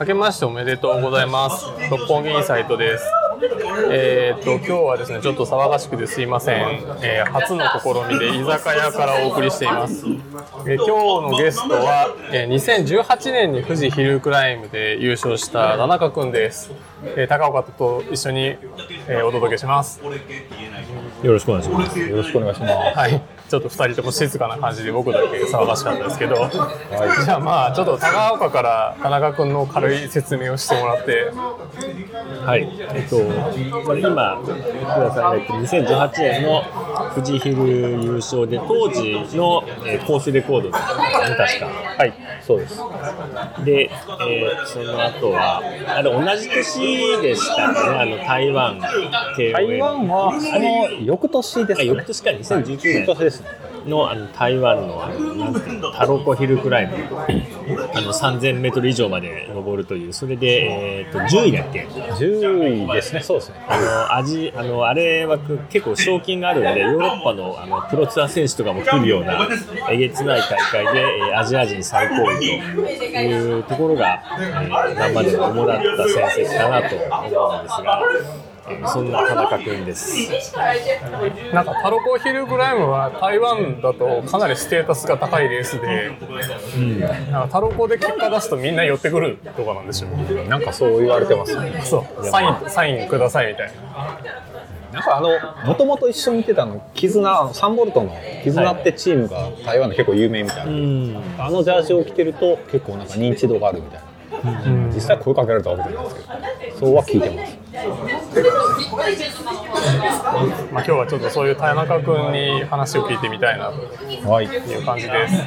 明けましておめでとうございます。六本木インサイトです。えーっと、今日はですね、ちょっと騒がしくてすいません。えー初の試みで居酒屋からお送りしています。えー今日のゲストは、えー2018年に富士ヒルクライムで優勝した田中くんです。えー高岡と一緒に、えーお届けします。よろしくお願いします。よろしくお願いします。はい。ちょっと二人とも静かな感じで僕だけ騒がしかったですけど、じゃあまあちょっと高岡から田中君の軽い説明をしてもらって、はい。えっと、今、福田さんが言ってる2018年の富士ヒル優勝で、当時の、えーコースレコードだったんですね、確か。はい、そうです。で、えーその後は、あれ、同じ年でしたね、あの、台湾、KOM 台湾はその翌年ですあね。翌年か、2019翌年。のあの台湾のあのなんていうのタロコヒルクライムあの3000メートル以上まで登るというそれで、えー、と10位だっけ10位ですね。そうですね。あの味あのあれは結構賞金があるのでヨーロッパのあのプロツアー選手とかも来るようなえげつない大会で、えーアジア人最高位というところが、えー今までの主だった成績かなと思うんですが、えーそんな田中君です。なんかタロコヒルクライムは台湾だとかなりステータスが高いレースで、なんかタロコで結果出すとみんな寄ってくるとかなんでしょう。なんかそう言われてますね。そう、サイン、サインくださいみたいな。なんかあの、もともと一緒にいてたの、絆、あのサンボルトの絆ってチームが台湾で結構有名みたいな。うんあのジャージを着てると結構なんか認知度があるみたいな。実際声かけられたわけじゃないですけど、そうは聞いてます。まあ今日はちょっとそういう田中君に話を聞いてみたいなとはい。いう感じです。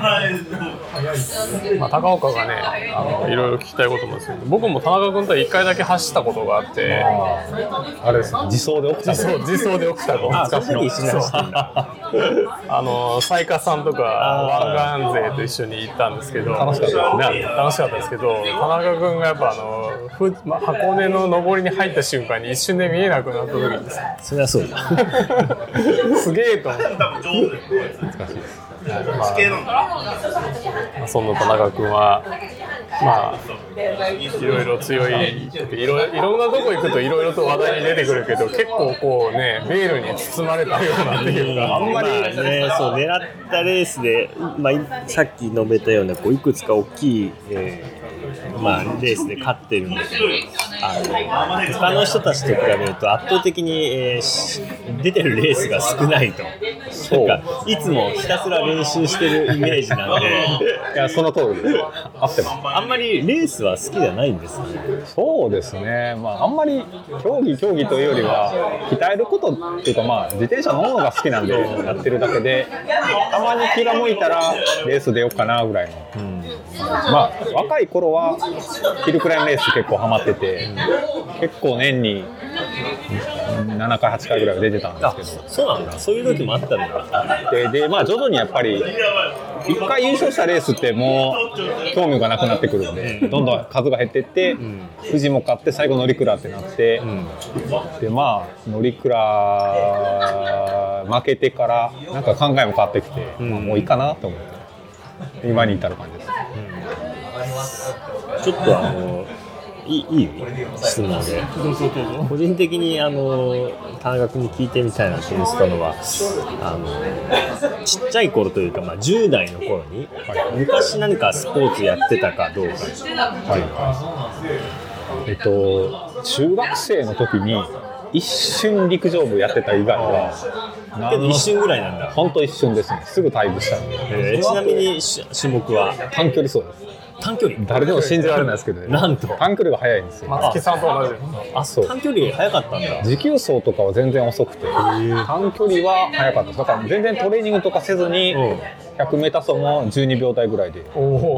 まあ高岡がね、あのいろいろ聞きたいこともですけど、僕も田中君と一回だけ走ったことがあって、あれですね、自走で起きた自走自走で起きたの。あ懐かしいあのサイカさんとか湾岸勢と一緒に行ったんですけど。楽しかったですね。楽しかったですけど田中君がやっぱあのふ、ま、箱根の上りに入った瞬間に一瞬で見えなくなった時にですねそれはそうだ。すげえと思って懐かしいです。まあ、そんな田中君は、まあ、いろいろ強いいろいろんなとこ行くといろいろと話題に出てくるけど結構こうねベールに包まれたようなっていうかあんまり、まあね、そう狙ったレースで、まあ、さっき述べたようなこういくつか大きい、えーまあ、レースで勝ってるんだけどあの他の人たちと比べると圧倒的に、えーし出てるレースが少ないと。そう。なんかいつもひたすら練習してるイメージなんで。いや、その通りです。合ってます。あんまりレースは好きじゃないんですね。そうですね、まあ、あんまり競技、競技というよりは、鍛えることっていうか、まあ、自転車乗るのが好きなんで、やってるだけで、たまに気が向いたら、レース出ようかなぐらいの、まあ、若い頃は、ヒルクライムレース結構ハマってて、結構年に7回、8回ぐらいは出てたんですけど。そうなんだ。そういう時もあったんだでで、まあ、徐々にやっぱり、一回優勝したレースってもう興味がなくなってくるんで、どんどん数が減っていって、富士も勝って、最後乗鞍ってなって、で、まあ、乗鞍負けてから、なんか考えも変わってきて、まあもういいかなと思って、今に至る感じです。ちょっとあのいいいい質問で個人的にあの田中君に聞いてみたいなと思ってたのはあのちっちゃい頃というか、まあ、10代の頃に、昔何かスポーツやってたかどうかはい。えっと、中学生の時に、一瞬陸上部やってた以外は、けど一瞬ぐらいなんだ、本当一瞬ですね。すぐ退部したんで。えーちなみにし種目は？短距離走です。短距離。誰でも信じられないですけどね。なんと。短距離が速いんですよ。松木さんと同じ。あそう。短距離早かったんだ。持久走とかは全然遅くて、短距離は速かった。です。だから全然トレーニングとかせずに、うん100メーター走も12秒台ぐらいで、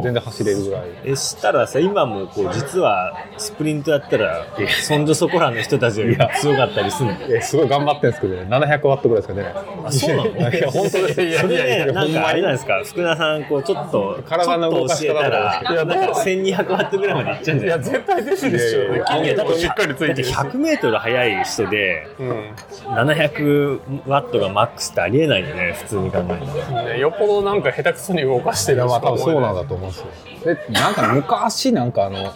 全然走れるぐらい。えしたらさ今もこう実はスプリントやったらそんじょそこらの人たちより強かったりするの？えすごい頑張ってるんですけどね、700ワットぐらいしか出ない。あそうなの？いや、本当です。いやそいやいや、れね、なんかあれなんですか、福田さん、こうちょっと、体の動かし方ちょっと教えたら、とかいやなんか。1200ワットぐらいまでいっちゃうんいやじゃない絶対出るでしょ。いやいや筋肉もしっかりついてだってるし100メートル速い人でうん。700ワットがマックスってありえないよね普通に考えたらねよっぽどなんか下手くそに動かしてるいやまあ多分。そうなんだだと思うんですよ。でなんかね昔なんかあの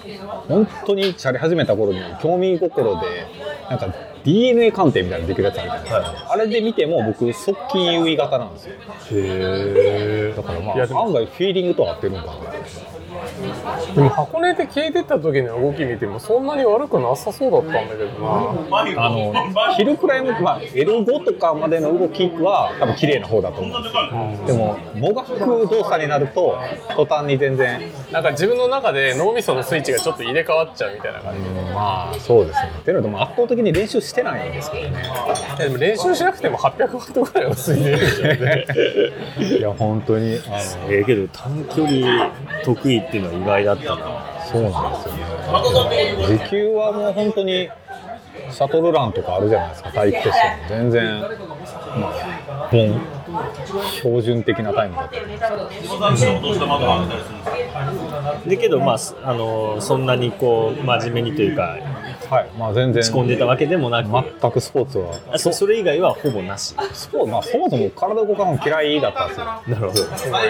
本当にチャリ始めた頃に興味心でなんか DNA 鑑定みたいなのできるやつあるじゃないですか、あれで見ても僕側近優位型なんですよ。へだからまあ案外フィーリングと合ってるのかなでも箱根で消えてった時の動き見てもそんなに悪くなさそうだったんだけどな。あのヒルクライム、まあ、L5 とかまでの動きは多分綺麗な方だと思う。ん。ですよでももがく動作になると途端に全然なんか自分の中で脳みそのスイッチがちょっと入れ替わっちゃうみたいな感じまあそうですね。っていうのとも圧倒的に練習してないんですけどね。でも練習しなくても800ワットぐらいはついてるでしょうね。いや本当にあのええけど短距離得意ってていうのは意外だったな。そうなんですよね。時給はもう本当にシャトルランとかあるじゃないですか体育テストも全然まあ標準的なタイムだっただけどまあすあのそんなにこう真面目にというかはい。まあ全然。仕込んでたわけでもなく、全くスポーツは。あそそれ以外はほぼなし。スポーツまあそもそも体動かすの嫌いだったんですよ。なるほ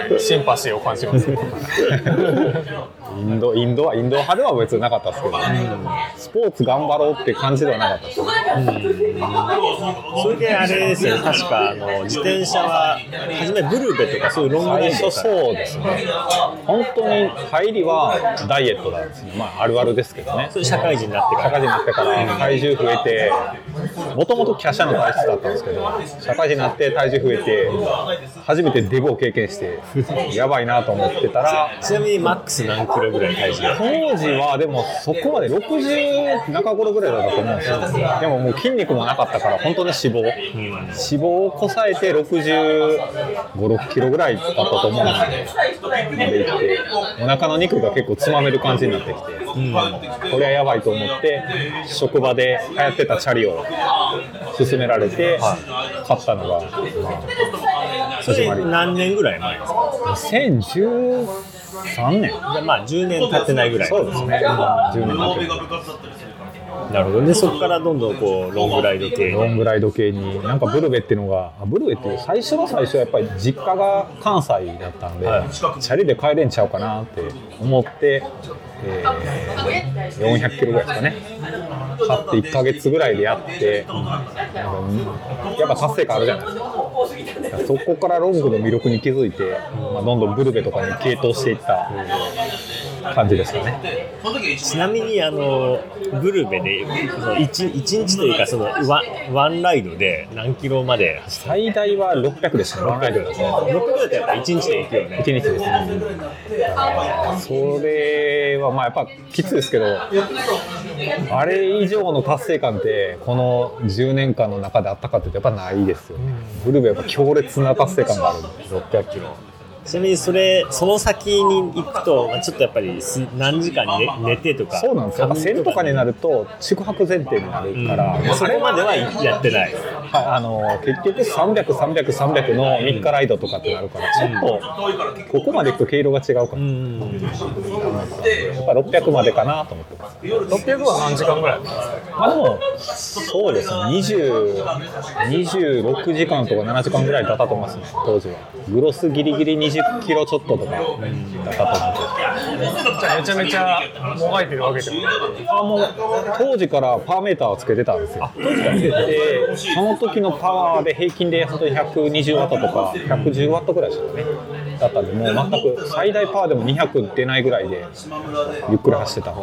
ど。シンパシーを感じますインドインドはインド派では別になかったですけど、スポーツ頑張ろうって感じではなかったですそれであれですよね。確かあの自転車は初めブルベとかそういうロングレースそうですね。本当に入りはダイエットなんですねまああるあるですけどね。社会人になってから。社会人になってから体重増えてもともと華奢な体質だったんですけど社会人になって体重増えて初めてデブを経験してやばいなと思ってたらちなみにマックス何キロぐらい体重当時はでもそこまで60中頃ぐらいだったと思うんですよ。でももう筋肉もなかったから本当に脂肪、脂肪をこさえて6 5 6キロぐらいだったと思うんですよ。までいってお腹の肉が結構つまめる感じになってきて、これはやばいと思って職場で流行ってたチャリを勧められて買ったのが、まあ、それ始まり。何年ぐらい前ですか？2013年？じゃあまあ10年経ってないぐらい。そうですね。10年経ってる。なるほど。でそこからどんどんこうロングライド系ロングライド系に。なんかブルベっていうのがあブルベっていう最初の最初はやっぱり実家が関西だったんで、はい。チャリで帰れんちゃうかなって思って、えー400キロぐらいですかね。買って1か月ぐらいでやってうんやっぱ達成感あるじゃない。ですかそこからロングの魅力に気づいて、まあ、どんどんブルベとかに傾倒していった。感じですかね。ちなみにあのブルベでその 1, 一日というかそのワンワンライドで何キロまで？最大は600でしたね。ワンライドですね。た6キロだとやっぱ1日で行くよね。1日ですね、それはまあやっぱきついですけどあれ以上の達成感ってこの10年間の中であったかって言うとやっぱないですよね、ブルベはやっぱ強烈な達成感があるんで600キロちなみにそれその先に行くとまあちょっとやっぱりす何時間寝寝てとかそうなんですよ。やっぱ1000とかになると宿泊前提になるから、うん。そこまではやってないはい、あの結局300、300、300の3日ライドとかってなるから、ちょっとここまで行くと毛色が違うから、うん。やっぱ600までかなと思ってます。600は何時間ぐらいまあでも、そうですね、20 26時間とか7時間ぐらいだったと思いますね、当時は。グロスギリギリ20キロちょっととか。だったと思ってじゃあめちゃめちゃもがいてるわけでもあもう当時からパワーメーターをつけてたんですよ。当時からつけて、その時のパワーで平均で本当に120ワットとか110ワットぐらいでしたね。だったんで、もう全く最大パワーでも200出ないぐらいでゆっくり走ってた。そ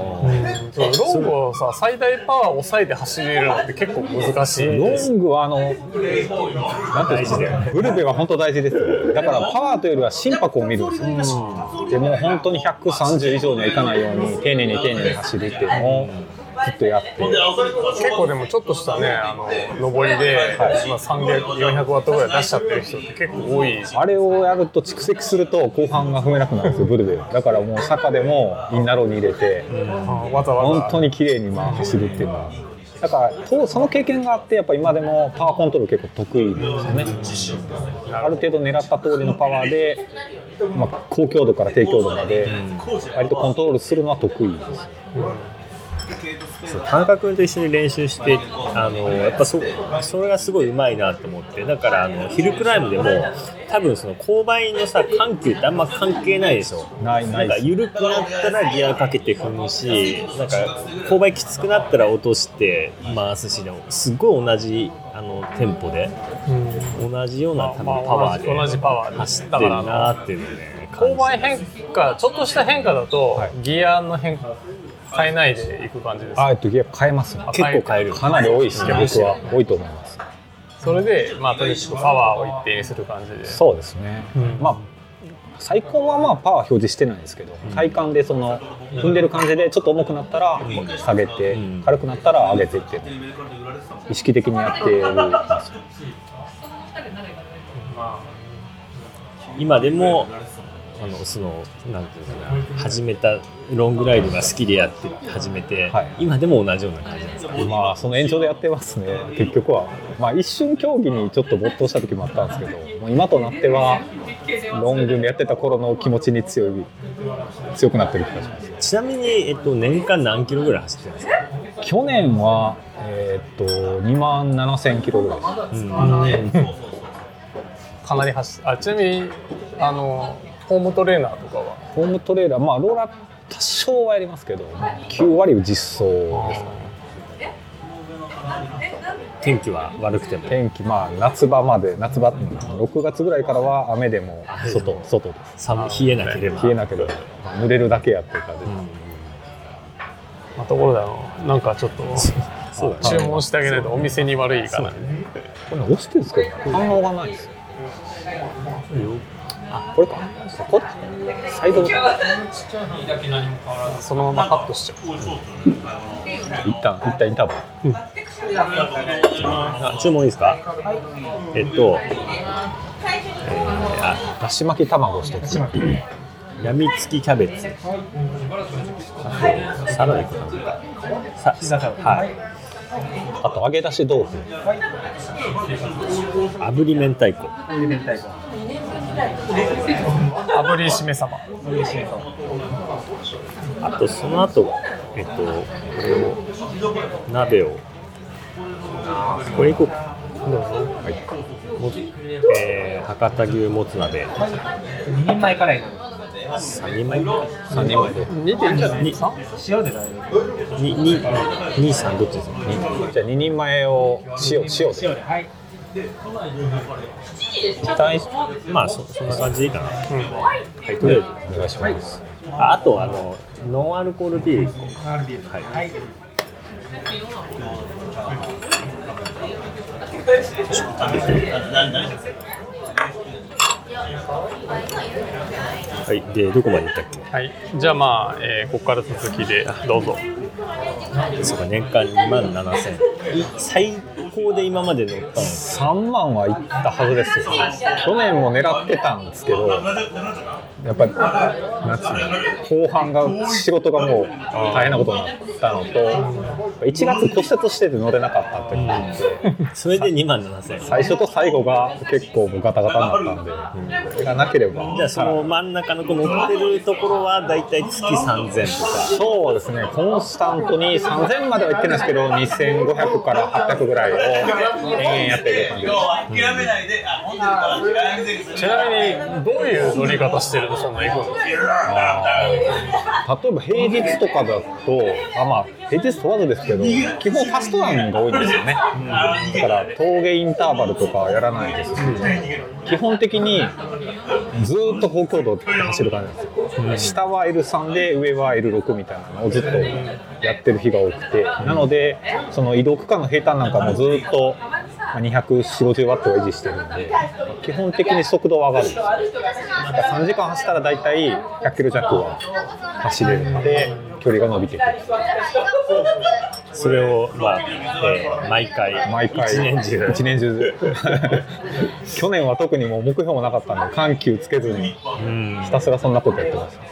うロングをさ最大パワーを抑えて走れるのって結構難しいロングはあの、なんていうんですか、ブルベは本当大事ですよ。だからパワーというよりは心拍を見るんですよ。でもう本当に130以上にはいかないように丁寧に丁寧に走るっていうのをずっとやって。結構でもちょっとしたねあの上りで、まあ、300400ワットぐらい出しちゃってる人って結構多い。あれをやると蓄積すると後半が踏めなくなるんですよ、ブルベは。だからもう坂でもインナローに入れて、あわざわざ。本当に綺麗にまあ走るっていうのは。だからとその経験があってやっぱ今でもパワーコントロール結構得意ですよね。ある程度狙った通りのパワーで、まあ、高強度から低強度まで割とコントロールするのは得意ですそう田中君と一緒に練習してあのやっぱそそれがすごいうまいなと思ってだからあのヒルクライムでも多分その勾配のさ緩急ってあんま関係ないでしょ。ないないんか緩くなったらギアかけて踏むしなんか勾配きつくなったら落として回すしでもすごい同じあのテンポで同じような多分パワーで同じパワーで。走ってるなっていうのをね勾配変化ちょっとした変化だと、はい。ギアの変化変えないでいく感じです。あえっとギア変えますね。結構変える。かなり多いですね。僕は多いと思います。それでまあとにかくパワーを一定にする感じで。そうですね、うん。まあ最高はまあパワー表示してないんですけど、体感でその踏んでる感じでちょっと重くなったら下げて、うん。軽くなったら上げていって意識的にやってるんですよ今でもあのそのなんていうのかな始めたロングライドが好きでやって始めて、はい。今でも同じような感じなんですかまあその延長でやってますね。結局は。まあ一瞬競技にちょっと没頭した時もあったんですけどもう今となってはロングでやってた頃の気持ちに強い強くなってる気がします。ちなみに、えっと、年間何キロぐらい走ってるんですか、去年はえーっと2万7000キロぐらいですかなり走ってあちなみにあのホームトレーナーとかは？ホームトレーラーまあローラー多少はやりますけど9割実装ですかね。天気は悪くても？天気まあ夏場まで夏場6月ぐらいからは雨でも外外です。寒冷えなければ。冷えなければまあ濡れるだけやっていう感じ。でうん。まあところであのなんかちょっとそう注文してあげないとお店に悪いかなこれ押してるんですけど反応がないですよあこれか。こっちサイドボタンそのままカットしちゃう。一旦一旦インターバル。あ注文いいですか？えっと、えーあだし巻き卵一つ。やみつきキャベツ。サラダいくかな。さはい。あと揚げ出し豆腐。炙り明太子。炙りしめ鯖あとその後えっとこれを鍋をこれいこう。かどうぞ。はい。もえー博多牛もつ鍋。2人前からいいの3人前。3人前で2点じゃな？いに塩で大丈夫にに兄さんどっちですか？じゃあ2人前を塩塩で。塩ではいまあそそんな感じでい。い。かな、うんはい。とりあえずお願い。しますああとあのノンアルコールビール1個はい。はい。はい。でどこまで行ったっけはい。じゃあまあ、えーここから続きでどうぞそうか年間2万7000最高で今まで乗ったの？3万はいったはずですよ。去年も狙ってたんですけど。やっぱりなんつうの後半が仕事がもう大変なことになったのと1月骨折してて乗れなかったっていう。のがあってそれで2万7000最初と最後が結構もうガタガタになったんでそれがなければ。じゃあその真ん中のこの乗ってるところはだいたい月3000とか。そうですね。コンスタントに3000までは行ってないですけど2500から800ぐらいを延々やってる感じです諦めないで、あ、飲んちなみにどういう乗り方してるとそんな行くんです例えば平日とかだとあまあ平日問わずですけど基本ファストランが多いんですよね、だから峠インターバルとかはやらないですし基本的にずっと高強度で走る感じなんですよ、下は L3 で上は L6 みたいなのをずっとやってる日が多くてなのでその移動区間の平坦なんかもずっと240-50ワットを維持してるんで基本的に速度は上がるんですよ。だから3時間走ったら大体100キロ弱は走れるので距離が伸びてくる。それをまあ、えー毎回毎回。一年中。一年中。去年は特にもう目標もなかったんで緩急つけずにうん。ひたすらそんなことやってました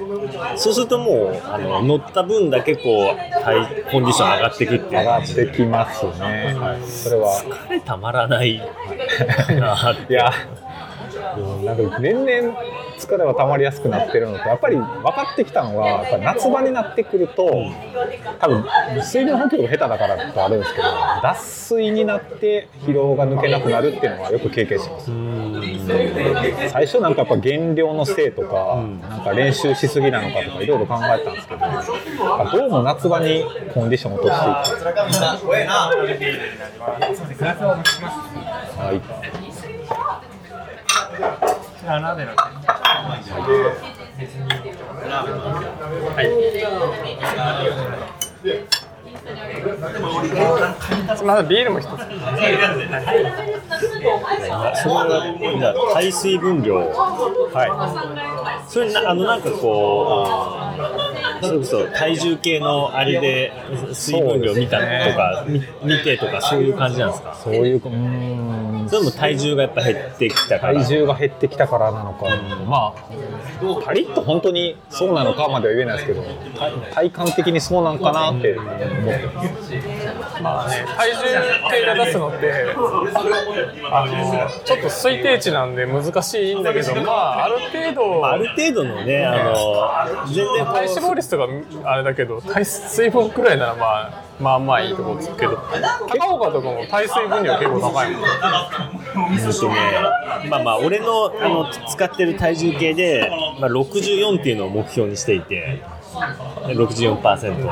そうするともうあの乗った分だけこう体コンディション上がっていくっていう。上がってきますね、はい、それは。疲れたまらない。なって。いやうんなんか年々疲れは溜まりやすくなってるのとやっぱり分かってきたのは夏場になってくると多分水分補給が下手だからってあるんですけど脱水になって疲労が抜けなくなるっていうのはよく経験します。最初なんかやっぱ減量のせいとか、なんか練習しすぎなのかとかいろいろ考えたんですけどどうも夏場にコンディション落としていってんな怖えなはいませんビールも一つそれは水分量はい。それなあのなんかこうそれこそ体重計のあれで水分量見たとか、み見てとかそういう感じなんですか？そういううーん。それも体重がやっぱ減ってきたから体重が減ってきたか。らなのか、まあパリッと本当にそうなのかまでは言えないですけど体体感的にそうなんかなって思ってますまあね、体重計が出すのって、あのちょっと推定値なんで難しいんだけど、まあ、ある程度、まあある程度のねあの全然体脂肪率とかあれだけど、体水分くらいなら、まあ、まあまあいいところですけど、高岡とかも体水分量結構高いもん。えっとね、まあまあ、俺のあの使ってる体重計で、まあ、64っていうのを目標にしていて、64%。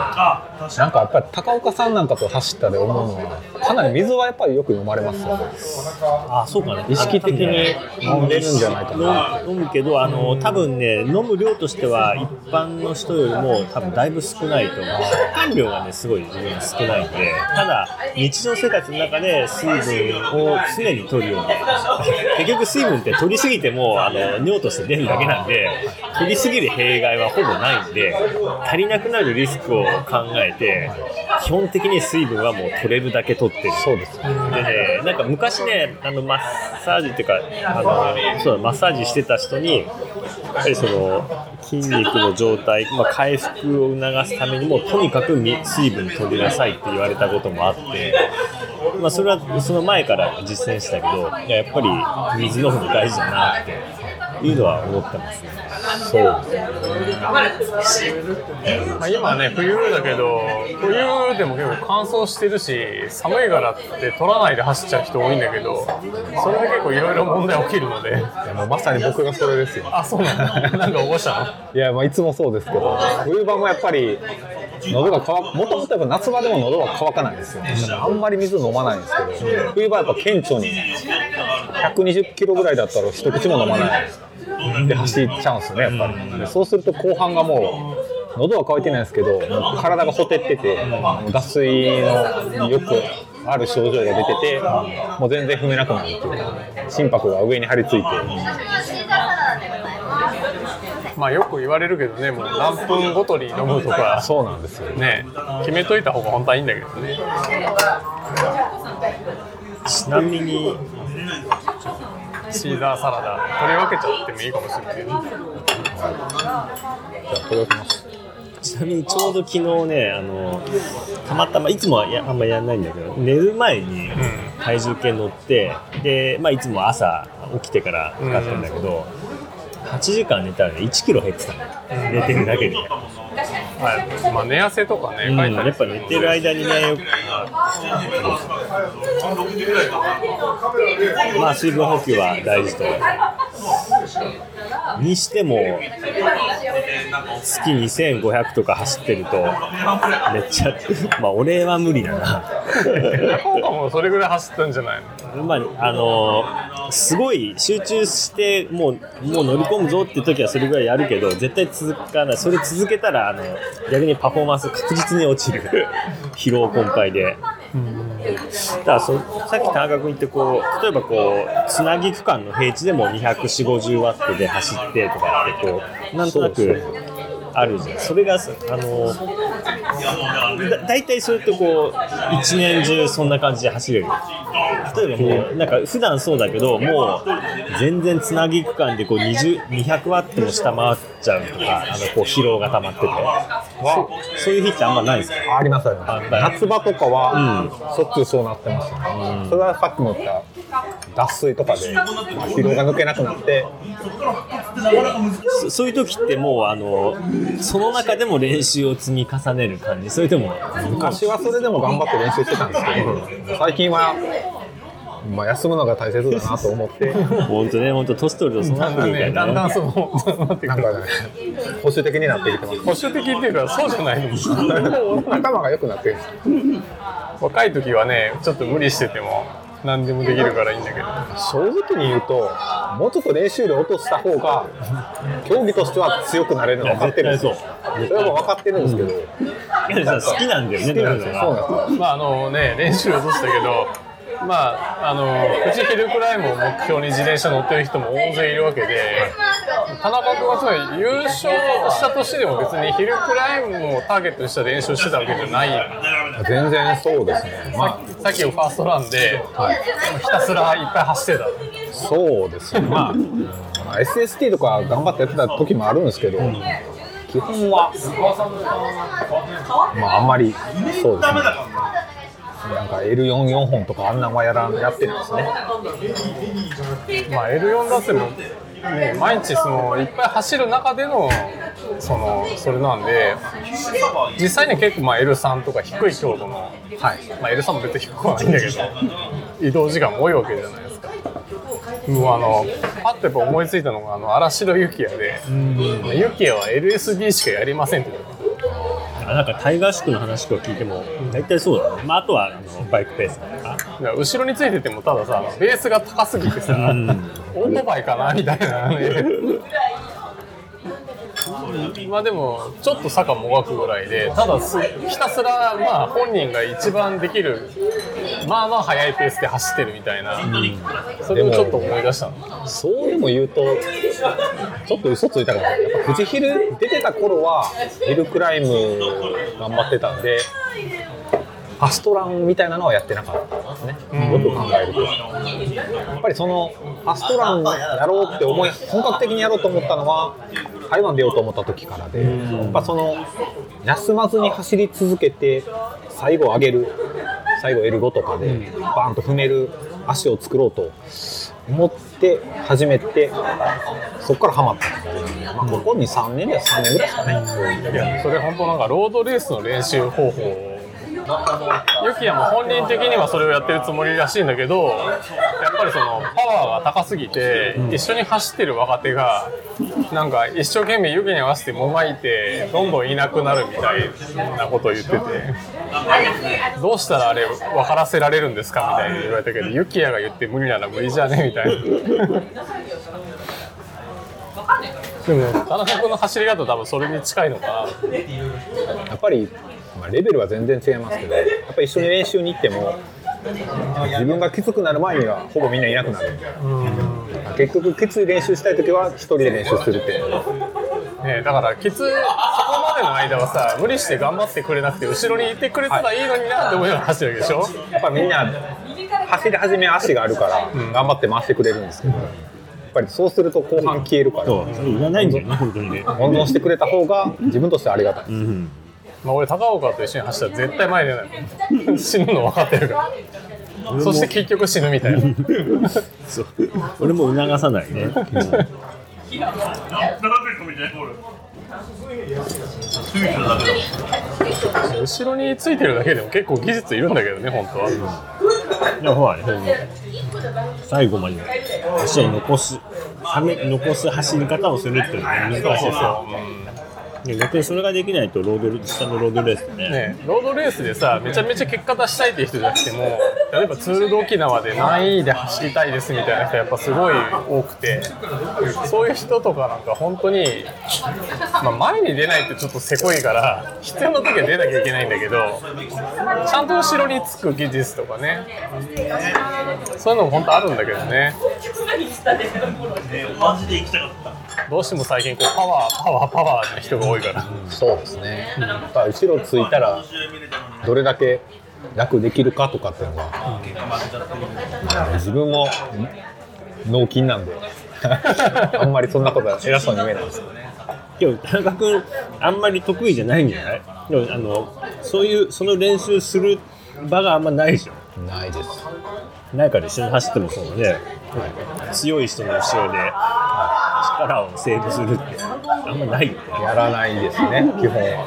なんかやっぱり高岡さんなんかと走ったで思うのはかなり水はやっぱりよく飲まれますよねあ、そうかね。意識的に飲んでるんじゃないかな飲むけど、あの多分ね、飲む量としては一般の人よりも多分だいぶ少ないと思う。食感量がね、すごい自分は少ないんで、ただ、日常生活の中で水分を常に取るように。結局水分って取りすぎても、あの、尿として出るだけなんで、取りすぎる弊害はほぼないんで、足りなくなるリスクを考えて、基本的に水分はもう取れるだけ取ってる。そうですでね、なんか昔ね、あのマッサージっていうか、あのそうだマッサージしてた人に、ぱりその筋肉の状態、まあ、回復を促すためにも、とにかく水分取りなさいって言われたこともあって、まあ、それはその前から実践したけど、やっぱり水の方が大事だなっていうのは思ってますね。そう。まあ、今ね、冬だけど、冬でも結構乾燥してるし、寒いからって取らないで走っちゃう人多いんだけど、それで結構いろいろ問題起きるので、いやもうまさに僕がそれですよ。あ、そうなんだ。なんか起こしたの？いや、まあ、いつもそうですけど、冬場もやっぱり、喉が乾く、もともと夏場でも喉が乾かないんですよ。あんまり水飲まないんですけど、冬場はやっぱ顕著に、120キロぐらいだったら一口も飲まない。で走っちゃうんですよね、やっぱり。でそうすると後半がもう、喉は乾いてないんですけど、もう体がほてってて、脱水のよくある症状が出てて、もう全然踏めなくなるっていうか、心拍が上に張り付いて、まあよく言われるけどね、もう何分ごとに飲むとか、そうなんですよ。ね、決めといた方が本当はいいんだけどね。ちなみに、シーザーサラダ、取り分けちゃってもいいかもしれない。じゃあ、これをきます。ちなみにちょうど昨日ね、あのたまたまいつもはやあんまやらないんだけど、寝る前に体重計乗って、で、まあ、いつも朝起きてから使ってるんだけど、8時間寝たらね、1キロ減ってたの、寝てるだけで。はい、まあ寝汗とかね、うん、やっぱ寝てる間にね、よくまあ水分補給は大事と。にしても、月2500とか走ってると、めっちゃ、まあ俺は無理だな。中岡もそれぐらい走ったんじゃないの？まあ、あのすごい集中してもうもう乗り込むぞって時はそれぐらいやるけど絶対続かない。それ続けたらあの逆にパフォーマンス確実に落ちる。疲労困憊で。だからそさっき田中君言ってこう例えばこうつなぎ区間の平地でも24050ワットで走ってとかってこうなんとなくあるじゃん。それがあの大体それってこう一年中そんな感じで走れる。例えばもうなんか普段そうだけどもう全然つなぎ区間でこう20 200ワットも下回っちゃうとかあのこう疲労が溜まってて。そそういう日ってあんまないですか？ありますありま夏場とかは、しょっちゅうそうなってましたね、それはさっきも言った脱水とかで、まあ疲労が抜けなくなって。そそういう時ってもうあのその中でも練習を積み重ねる感じ。それとも昔はそれでも頑張って練習してたんですけど最近は、まあ、休むのが大切だなと思って。本当ね本当年取るとそうなってくるみたいだんだんその、なってかね保守的になってきてます。保守的っていうか、そうじゃないの。頭が良くなってる。んです若い時はね、ちょっと無理してても、何でもできるからいいんだけど。正直に言うともうちょっと練習量落とした方が 競技としては強くなれるのは分かってるんですよ。それはもう分かってるんですけど、いや好きなんだよね。好きなんですよ。そうだなんですよ。まああのね、練習落としたけど、まあ、あの富士ヒルクライムを目標に自転車乗ってる人も大勢いるわけで、田中君はつまり優勝した年でも別にヒルクライムをターゲットにした練習をしてたわけじゃない、全然そうですね。まさっきのファーストランで、ひたすらいっぱい走ってた。あそうですね。まあ、まあ SST とか頑張ってやってた時もあるんですけど、基本はまああんまりそうですねなんか L44 本とかあんなんはやらんやってるんですね。まあ、L4 だっても、ね、毎日そのいっぱい走る中でのそのそれなんで実際には結構まあ L3 とか低い強度の、はい。まあ、L3 も別に低くはないんだけど移動時間も多いわけじゃないですか。もうあのパッとやっぱ思いついたのがあの荒城幸也で幸也は LSD しかやりませんって言ってあなんかタイガー宿の話とか聞いても大体そうだね、まあ、あとはあのバイクペースとか。後ろについててもたださベースが高すぎてさ、オートバイかなみたいな。ね まあでもちょっと坂もがくぐらいでただひたすらまあ本人が一番できるまあまあ速いペースで走ってるみたいな、それをちょっと思い出したの。そうでも言うとちょっと嘘ついたかもやっぱ富士ヒル出てた頃はヒルクライム頑張ってたんでファストランみたいなのはやってなかったんですね、よく考えると。やっぱりそのファストランやろうって思い本格的にやろうと思ったのは台湾出ようと思った時からで、やっぱその休まずに走り続けて最後上げる最後 L5 とかでバーンと踏める足を作ろうと思って始めてそこからハマったまあ、ここに3年で3年ぐらいですかね、いやそれ本当なんかロードレースの練習方法をユキヤも本人的にはそれをやってるつもりらしいんだけどやっぱりそのパワーが高すぎて、一緒に走ってる若手がなんか一生懸命ユキに合わせてもがいてどんどんいなくなるみたいなことを言っててどうしたらあれ分からせられるんですかみたいに言われたけどユキヤが言って無理なら無理じゃねみたいな。でも田中君の走り方多分それに近いのかなやっぱり、まあ、レベルは全然違いますけどやっぱり一緒に練習に行っても自分がきつくなる前にはほぼみんないなくなる結局きつい練習したい時は一人で練習するっていう。ね、だからきつそこまでの間はさ無理して頑張ってくれなくて後ろにいてくれたらいいのになって思いながら走るわけでしょ、やっぱみんな走り始め足があるから頑張って回してくれるんですけどやっぱりそうすると後半消えるからそうそれいらないんだよね本当にね。温存してくれた方が自分としてはありがたいです、まあ、俺高岡と一緒に走ったら絶対前に出ない。死ぬの分かってるから。そして結局死ぬみたいな。そう。俺も促さないね、後ろについてるだけでも結構技術いるんだけどね本当は、いやほらね最後まで。足を残す残す走り方をするっていうのは難しいですよ。で逆にそれができないとロード下のロードレースでねね、ロードレースでさめちゃめちゃ結果出したいっていう人じゃなくても 例えばツールド沖縄で何位で走りたいですみたいな人やっぱすごい多くてそういう人とかなんか本当に、まあ、前に出ないってちょっとせこいから必要な時は出なきゃいけないんだけどちゃんと後ろにつく技術とかね。そういうのも本当あるんだけどね。ね。マジで行きたかったどうしても最近こうパワーパワーパワーな人が多いから、そうですね、やっぱ後ろついたらどれだけ楽できるかとかっていうのが、自分も脳筋なんで あんまりそんなことは偉そうに言えないです。けど田中君あんまり得意じゃないんじゃない？でもあのそういうその練習する場があんまないでしょないです。ないから一緒に走ってもそうだね、強い人の後ろで力をセーブするって。あんまないよね。やらないですね基本。やっ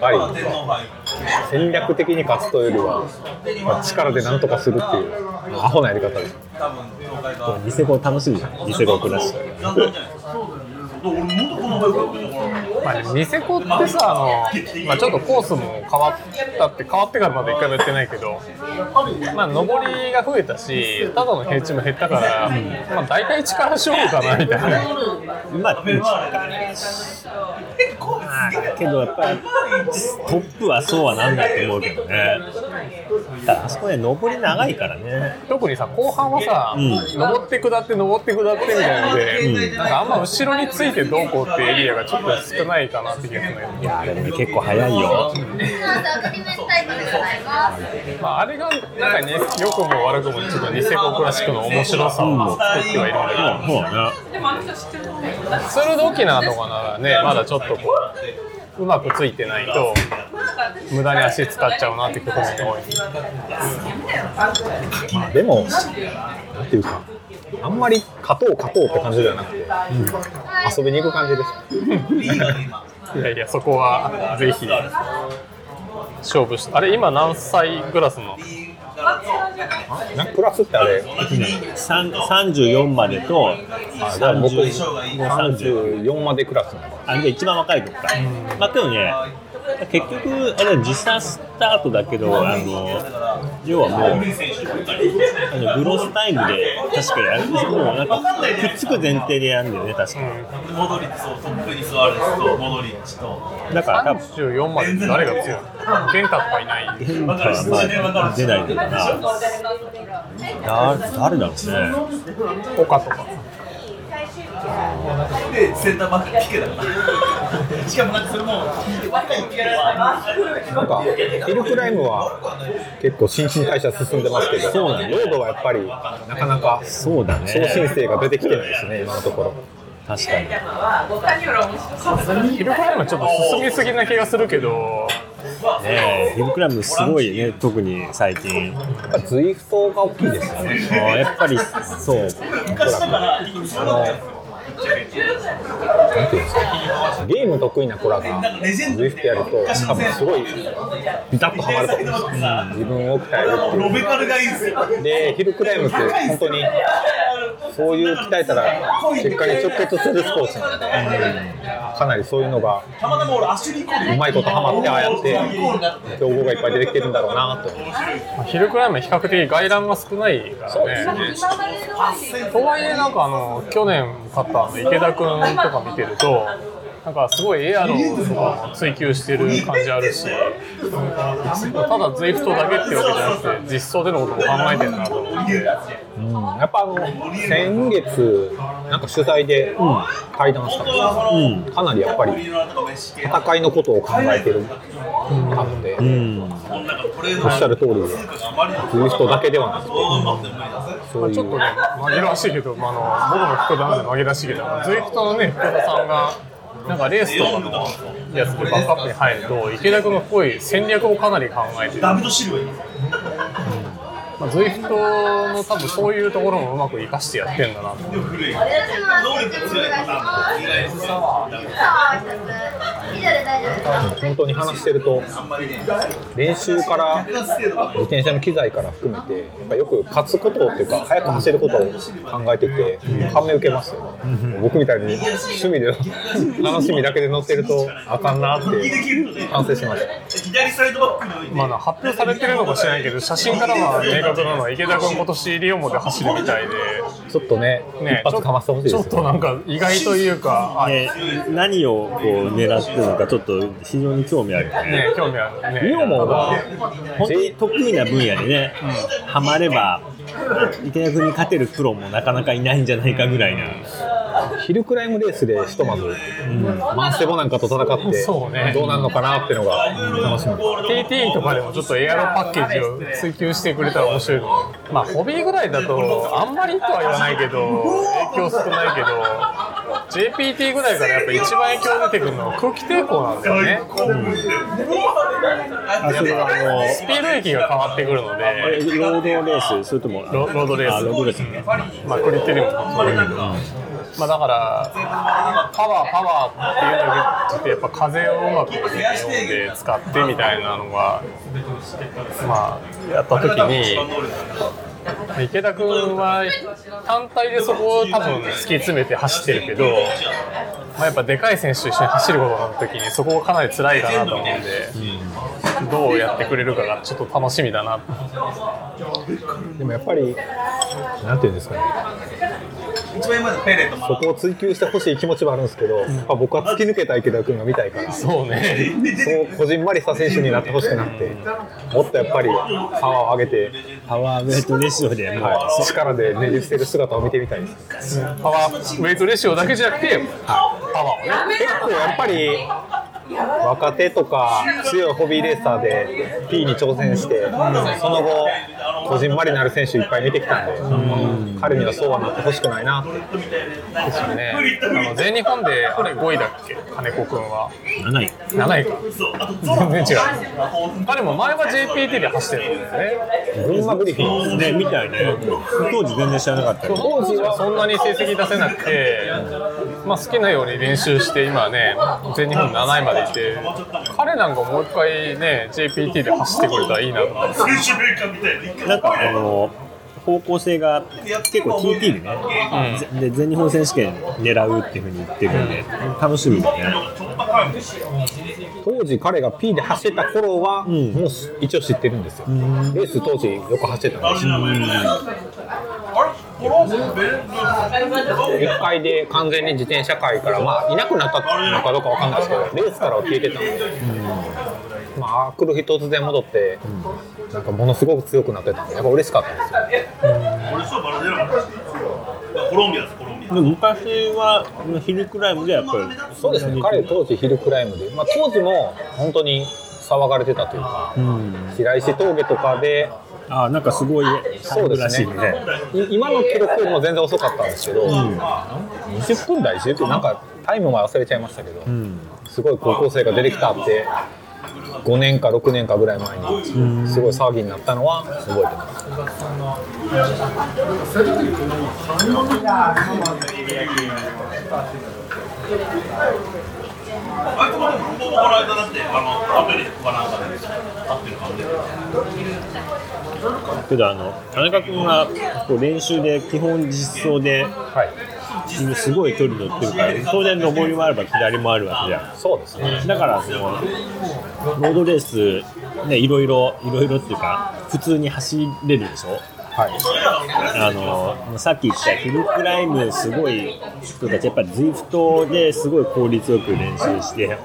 ぱり戦略的に勝つというよりは、まあ力で何とかするっていうアホなやり方です。ニセコ楽しみじゃんニセコクラッシュまあね、ニセコってさあの、まあ、ちょっとコースも変わったって変わってからまだ一回もやってないけどまあ上りが増えたしただの平地も減ったから、まあ、大体力勝負かなみたいな。まあ、まあ、けどやっぱりトップはそうはなんだと思うけどね。ただあそこね、上り長いからね。特にさ後半はさ、うん登って下って登って下ってみたいなので、うんなんかあんま後ろについてどうこうっていうエリアがちょっと少ないかなって気がするいや、でもね、結構早いよ。まあ、あれがなんかね良くも悪くもちょっとニセコクラシックの面白さを作ってはいるんだけど、そうだね。ツールド沖縄とかならねまだちょっとこううまくついてないと無駄に足使っちゃうなってところが多い。まあでもなんていうかあんまり勝とう勝とうって感じではなくて、遊びに行く感じです。いやいやそこはぜひ勝負してあれ今何歳クラスの？なクラスってあれ三34までと、あじゃあ僕30 34までクラスあ、じゃあ一番若いとこか。まあ、けどね、結局、あれ時差スタートだけど、あの、要はもう、あのグロスタイムで確かやる、もうなんか、くっつく前提でやるんだよね、確か。モドリッチとトップに座る人とモドリッチと。だから多分、34まで誰が強いの？玄太とかいない。変化はまあ出ないけどな。だ誰だろうね。岡とかでセンターバックピケだからしかもなんかそれも若いピケだなんかヒルクライムは結構新陳代謝進んでますけどそうなんだロードはやっぱりなかなかそうだね。送信性が出てきてないですね今のところ。確かに。ヒルクライムはちょっと進みすぎな気がするけどね。え、ヒルクラブすごいね、特に最近。やっぱズイフトが大きいですよね。あやっぱりそう。あのなんていうんですか？ゲーム得意な子らがズイフトやると多分すごいビタッとハマると。思うん。ですよ、自分を鍛えるっていう。ロベカルがいいんですよ。でヒルクライムって本当にそういう鍛えたら結果に直結するスポーツなので、かなりそういうのがうまいことハマってああやって競合がいっぱい出てきてるんだろうなと。思いますまあヒルクライムは比較的外覧が少ないからね。とはいえなんかあの去年勝ったあの池田君とか見てるとなんかすごいエアロと追求してる感じあるしただズイフトだけってわけじゃなくて実装でのことも考えてるなと思って。うん。やっぱあの先月なんか取材で対談したんですけど、かなりやっぱり戦いのことを考えてる。なので、うん。おっしゃる通りでズイフトだけではなくて。そういうちょっとね紛らわしいけど、まあ、あの僕も福田なんで紛らわしいけどズイフトのね福田さんがなんかレースとかのやつでバックアップに入ると池田君がすごい戦略をかなり考えてるダビド・シルまあ、ズイフトの多分そういうところもうまく生かしてやってんだなと本当に話してると練習から自転車の機材から含めてやっぱよく勝つことっていうか速く走ることを考えてて感銘受けますよね。僕みたいに趣味で楽しみだけで乗ってるとあかんなって反省しましたまあな発表されてるのか知らないけど写真からは明確なのは池田君今年リオモで走るみたいで。ちょっとねね一発かましてほしいですちょよっとなんか意外というか何をこう狙ってるのかちょっと非常に興味あるよね。興味あるね。リオモが本当に得意な分野でね、ハマれば池田君に勝てるプロもなかなかいないんじゃないかぐらいな。ヒルクライムレースでひとまず、マンステボなんかと戦ってそうね。どうなるのかなっていうのが楽しみ。TT とかでもちょっとエアロパッケージを追求してくれたら面白いと思うまあホビーぐらいだとあんまりとは言わないけど影響少ないけど JPT ぐらいからやっぱ一番影響出てくるのは空気抵抗なんだよね。あ、それはあの、スピード域が変わってくるので。えロードレース、それとも、ロロードレースあロードレースね。まあクリテリウムもそうだけど、まあだからパワーパワーっていうのがちょっとやっぱ風をうまく読んで使ってみたいなのがまあやった時に池田君は単体でそこを多分突き詰めて走ってるけど、まあ、やっぱでかい選手と一緒に走ることになった時にそこがかなり辛いかなと思うんで、どうやってくれるかがちょっと楽しみだなでもやっぱりなんていうんですかね。そこを追求してほしい気持ちはあるんですけど、やっぱ僕は突き抜けた池田君が見たいからそそうね。うこじんまりした選手になってほしくなくてもっとやっぱりパワーを上げて、パワーウェイトレシオでもう、はい、力でねじ伏せる姿を見てみたいですパワーウェイトレシオだけじゃなくてパワーをね。結構やっぱり若手とか強いホビーレーサーで P に挑戦して、その後こじんまりなる選手いっぱい見てきたんで、彼にはそうはなってほしくないなって。ですよね。あの全日本であれ5位だっけ？金子君は。7位。7位か。全然違う。彼も前は JPT で走ってるんですね。群馬グリフィン。ね、みたいね。当時全然知らなかったよ。当時はそんなに成績出せなくて、まあ、好きなように練習して今ね全日本7位までいて彼なんかもう一回ね JPT で走ってくれたらいいなと。思ってなんかあの方向性が結構 TT でね、ぜで全日本選手権狙うっていうふうに言ってるんで、楽しみだね。当時彼が P で走ってた頃は、ん。もう一応知ってるんですよ、レース当時よく走ってたんですよ。1回で完全に自転車界から、まあ、いなくなったのかどうかわかんないですけどレースからは消えてたんで、まあ、来る日突然戻って、なんかものすごく強くなってたんでやっぱ嬉しかったんですよ。俺そうバラデラコロンビアですコロンビアでも昔はヒルクライムでやっぱり。そうですね。彼当時ヒルクライムで、まあ、当時も本当に騒がれてたというか、うん、白石峠とかであなんかすごいそうですらしいね。ね。い今の記録よりも全然遅かったんですけど、20分台10分なんかタイムも忘れちゃいましたけど、うん。すごい高校生が出てきたって5年か6年かぐらい前にすごい騒ぎになったのは覚えてます。あいつもでもこの間だってあのアメリカかなんかで立ってる感じでけどあの田中君はこう練習で基本実走ではいすごい距離乗ってるから当然上りもあれば下りもあるわけじゃん。そうですね。だからそのロードレースねいろいろいろいろっていうか普通に走れるでしょ？はい。あのさっき言ったヒルクライムすごい人たちやっぱり ZWIFT ですごい効率よく練習してやっ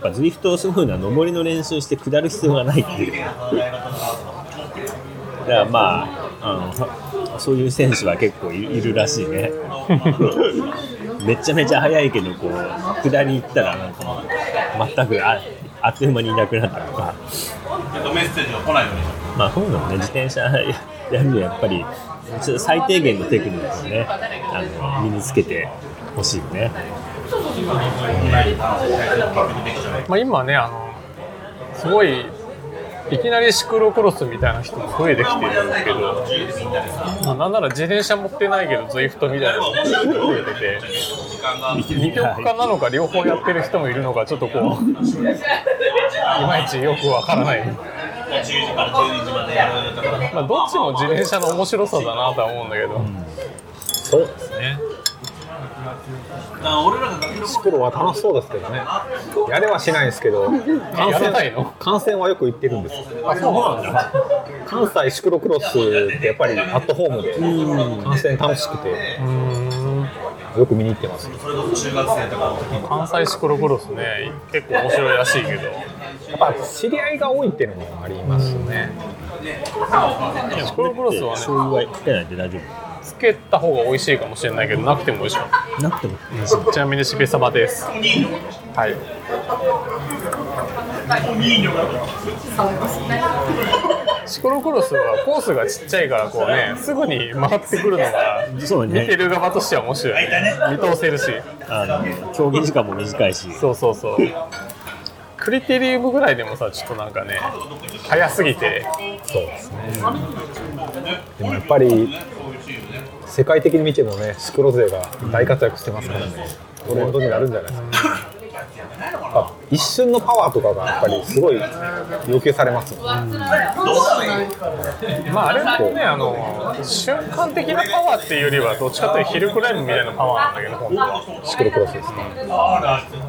ぱ ZWIFT をすごいのは上りの練習して下る必要がないっていう。だからまああのそういう選手は結構いいるらしいね。めちゃめちゃ速いけどこう下り行ったらなんか全くああっという間にいなくなったとか。メッセージが来ないように。まあそういうのもね。自転車やるにはやっぱり最低限のテクニックをねあの身につけてほしいよね。まあ、今ねあのすごいいきなりシクロクロスみたいな人も増えてきてるけど、まあ、なんなら自転車持ってないけど ZWIFT みたいなのも増えてて二極化なのか両方やってる人もいるのかちょっとこういまいちよくわからない、まあ、どっちも自転車の面白さだなとは思うんだけど、そうですね。俺らが学力シクロは楽しそうですけどね。やれはしないんですけど。観やらないの観戦はよく行ってるんです。よあそうなんだ。関西シクロクロスってやっぱりアットホームで観戦楽しくてうーん。よく見に行ってます。関西シクロクロスね結構面白いらしいけど。やっぱ知り合いが多いっていうのもありますねシクロクロスはね醤油はつけないで大丈つけた方が美味しいかもしれないけどなくても美味しかなくても。たちなみにしべサバです。はい。シクロクロスはコースがちっちゃいからこうねすぐに回ってくるのがそうね。見てる側としては面白い。見通せるし。あの競技時間も短いし。そうそうそうクリテリウムぐらいでもさちょっとなんかね早すぎて。そうですね。でもやっぱり世界的に見てもねシクロ勢が大活躍してますからね。トレンドになるんじゃないですか。一瞬のパワーとかがやっぱりすごい要求されますよねまああれはねあの瞬間的なパワーっていうよりはどっちかというとヒルクライムみたいなパワーなんだけど本当シクロクロスですね。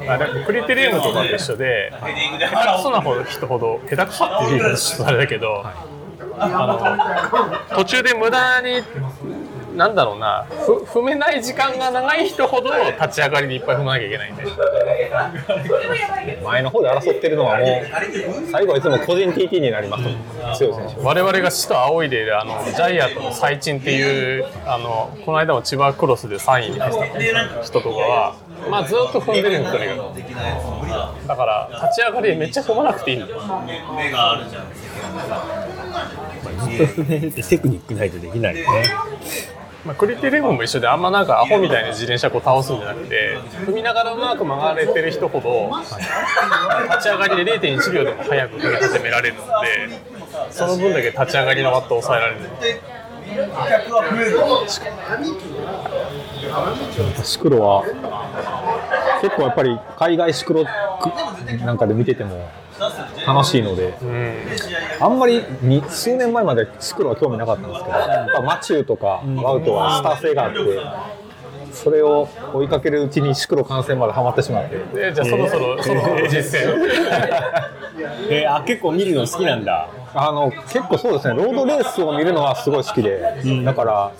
あれクリテリウムとかと一緒で下手くそな人ほど下手くそっていう言い方ちょっとあれだけど、あの途中で無駄になんだろうなふ踏めない時間が長い人ほど立ち上がりでいっぱい踏まなきゃいけないんで前の方で争ってるのはもう最後はいつも個人 TT になります強い選手我々が死と仰いでいるあのジャイアントの最賃っていうあのこの間も千葉クロスで3位に入った人とかは、まあ、ずっと踏んでるんですとにかくだから立ち上がりめっちゃ踏まなくていいん。だよずっと踏めるってテクニックないとできないよねまあ、クリテリウムも一緒であんまなんかアホみたいに自転車こう倒すんじゃなくて踏みながらうまく曲がれてる人ほど立ち上がりで0.1秒でも早く踏み始められるのでその分だけ立ち上がりのワットを抑えられる。シクロは結構やっぱり海外シクロなんかで見てても楽しいので、あんまりに数年前までシクロは興味なかったんですけど、やっぱマチューとかワウトはスター性があって、それを追いかけるうちにシクロ観戦までハマってしまって、でじゃあそろそろそろそろ実践。えーあ結構見るの好きなんだあの結構そうですね、ロードレースを見るのはすごい好きで、だから、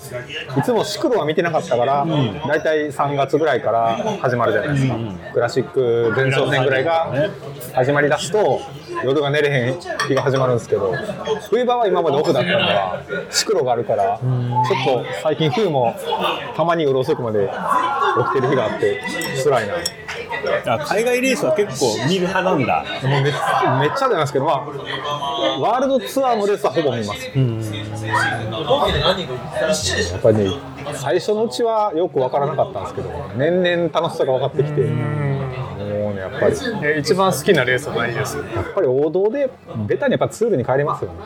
いつもシクロは見てなかったから、大体3月ぐらいから始まるじゃないですか、クラシック前哨戦ぐらいが始まりだすと、夜が寝れへん日が始まるんですけど、冬場は今までオフだったのが、シクロがあるから、ちょっと最近、冬もたまに夜遅くまで起きてる日があって、辛いな。あ海外レースは結構見る派なんだ。もうめっめっちゃ出ますけど、まあ、ワールドツアーのレースはほぼ見ます。やっぱりね、最初のうちはよく分からなかったんですけど、年々楽しさが分かってきて、やっぱり、やえ一番好きなレースは何ですっぱり王道で、ベタにやっぱツールに帰りますよね。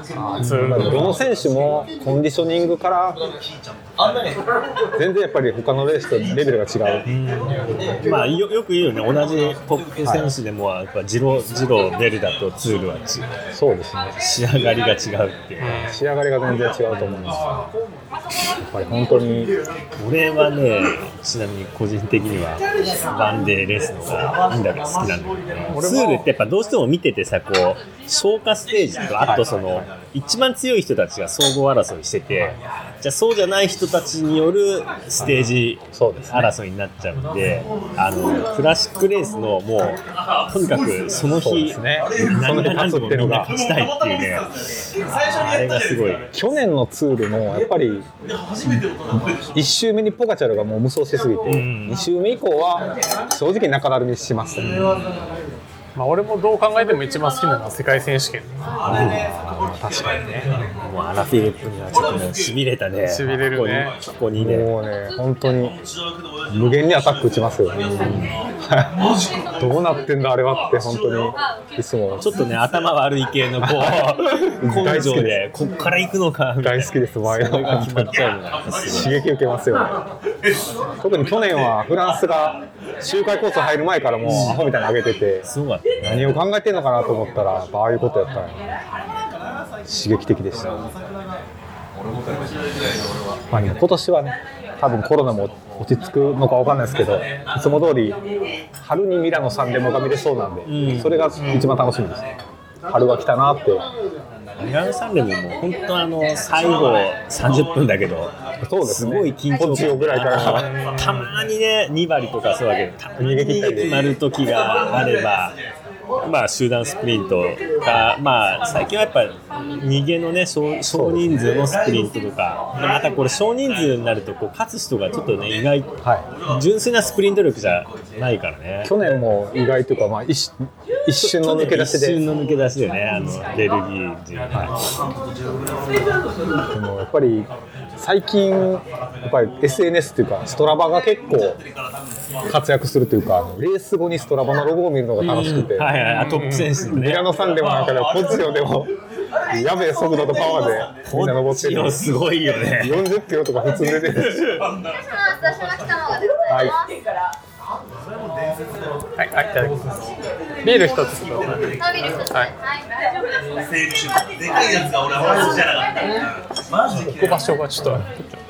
ツール。どの選手もコンディショニングから、全然やっぱり他のレースとレベルが違う。まあよよく言うよね。同じトップ選手でもやっぱジロジロベルダとツールはちそうですね。仕上がりが違うっていう。仕上がりが全然違うと思います。やっぱり本当に、俺はねちなみに個人的にはバンデーレースの方がいいんだけど好きなんだけどツールってやっぱどうしても見ててさこう消化ステージとあとその一番強い人たちが総合争いしててじゃあそうじゃない人たちによるステージ争いになっちゃうんであのクラシックレースのもうとにかくその日すね。何が何でもっていうのがみんな勝。ちたいってい。うねあれがすごい。去年のツールもやっぱり1周目にポガチャルがもう無双しすぎて、2周目以降は正直中だるみしましたね、まあ、俺もどう考えても一番好きなのは世界選手権。確かにね。もうアラフィリップにはちょっとねしびれたね。しびれるね。ここにね。もうね本当に無限にアタック打ちますよ。ね、どうなってんだあれはって本当に。いつも。ちょっとね頭悪い系のこう 根性でこっから行くのかみたいな。大好きです前の決まっちゃうのがすごい刺激受けますよね。特に去年はフランスが周回コース入る前からもうアホみたいに上げてて。すごかった。ね何を考えてんのかなと思ったらああいうことやったら刺激的でした。まあ、でも今年はね多分コロナも落ち着くのかわかんないですけどいつも通り春にミラノサンレモが見れそうなんで、それが一番楽しみです。ね春が来たなって。ミラノサンレモも本当あの最後30分だけどそうですね。すごい緊張ポチオぐらいから。たまにね2割とかそうだけどたまに逃げ切ったり。決まる時があればまあ、集団スプリントが、まあ、最近はやっぱ逃げのね少少人数のスプリントとか。またこれ少人数になるとこう勝つ人がちょっとね意外。は純粋なスプリント力じゃないからね。い、去年も意外というか、まあ、一一瞬の抜け出し一で瞬の抜け出しでねあのベルギー人、でもやっぱり最近やっぱり SNS っていうかストラバが結構活躍するというかあのレース後にストラバのロゴを見るのが楽しくて、はいはい。あトップ選手ミラノさんでもなんかでもポジションでもやべえ速度とパワーで みんな登ってる。すごいよね。40キロとか普通に出てる。し失礼します。だし巻き卵でござい。はい、はい、い。ただきます。ビール一つください。ノール一つ。はいい。整理収納でかいやつが俺は話じゃなかったマジでここ場所がちょっと。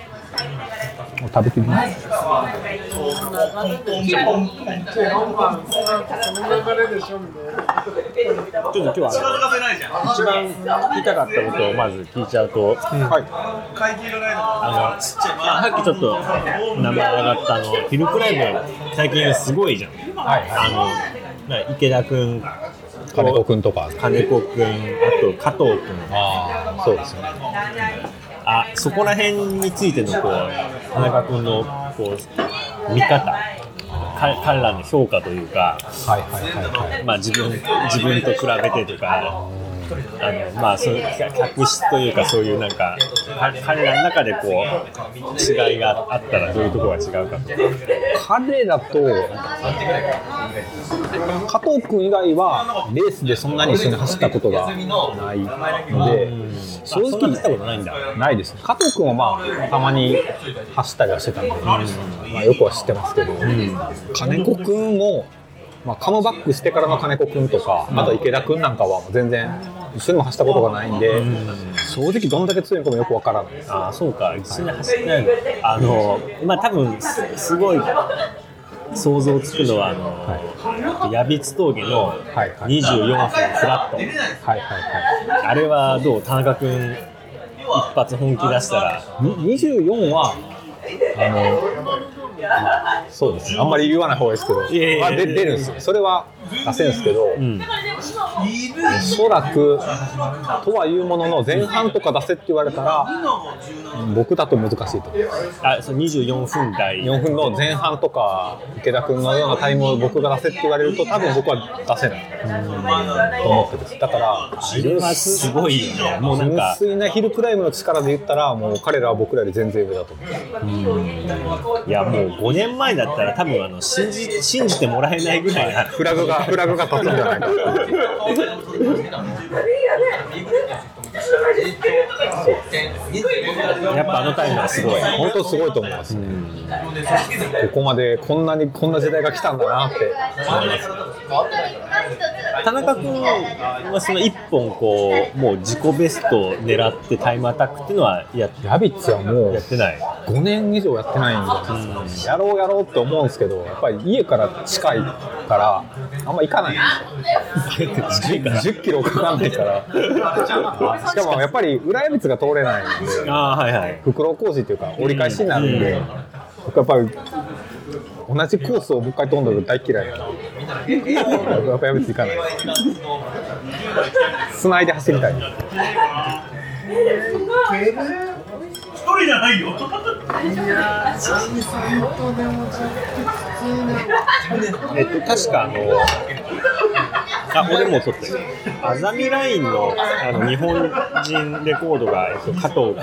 もう食べてみますちょっと今日は一番聞きたかったことをまず聞いちゃうと、はい会計がないあのさっきちょっと名前上がったあのヒルクライム最近すごいじゃん。はいあの池田君、金子くんとか。金子君、あと加藤君。ああ。そうですね。あそこら辺についてのこう田中君のこう見方。か彼らの評価というか、はいはいはいはい。まあ、自分自分と比べてとか、あのまあ、そういう客室というか、そういうなんか、彼らの中でこう違いがあったら、どういうところが違うかとか。彼らと加藤君以外はレースでそんなに一緒に走ったことがないので正あそんな見たことないんだ。ないです加藤君はまあたまに走ったりはしてたんで、まあ、よくは知ってますけど、金子君も、まあ、カムバックしてからの金子君とかあと池田君なんかは全然一緒にも走ったことがないんで、正直どんだけ強いのかもよくわからない。ですああそうか。一緒に走ってないの。あのまあ多分すすごい想像つくのはあの、矢光峠のはいはい。24分フラット、はいはいはい。あれはどう？田中君一発本気出したら。に24はあのそうですね。あんまり言わない方がいいですけど、あ、で出るんですよ。それは出せるんですけど、うんおそらくとはいうものの前半とか出せって言われたら僕だと難しいと思います。あそう24分台。4分の前半とか池田君のようなタイムを僕が出せって言われると多分僕は出せない。と思ってです。だからあれはすごいよね。もうなんか純粋なヒルクライムの力で言ったらもう彼らは僕らより全然上だと思う。いやもう5年前だったら多分あの信じ信じてもらえないぐらいな。フラグがフラグが立つんじゃないか やっぱあのタイムはすごい。本当すごいと思います。ね、ここまでこんなにこんな時代が来たんだなって。思います田中君はその1本こうもう自己ベストを狙ってタイムアタックっていうのはやラビッツはもうやってない。5年以上やってないんで、やろうやろうって思うんですけどやっぱり家から近いからあんま行かないんですよ。10キロかかんないからしかもやっぱり裏山が通れないんでああはいはい。袋小路っていうか折り返しになるんで、僕やっぱり同じコースをもう一回飛んだの大嫌いなの。やっぱやめていかない。繋いで走りたい。一人じゃないよえっと確かあのあ俺も撮ってる。アザミラインのあの日本人レコードが、えっと、加藤君だっ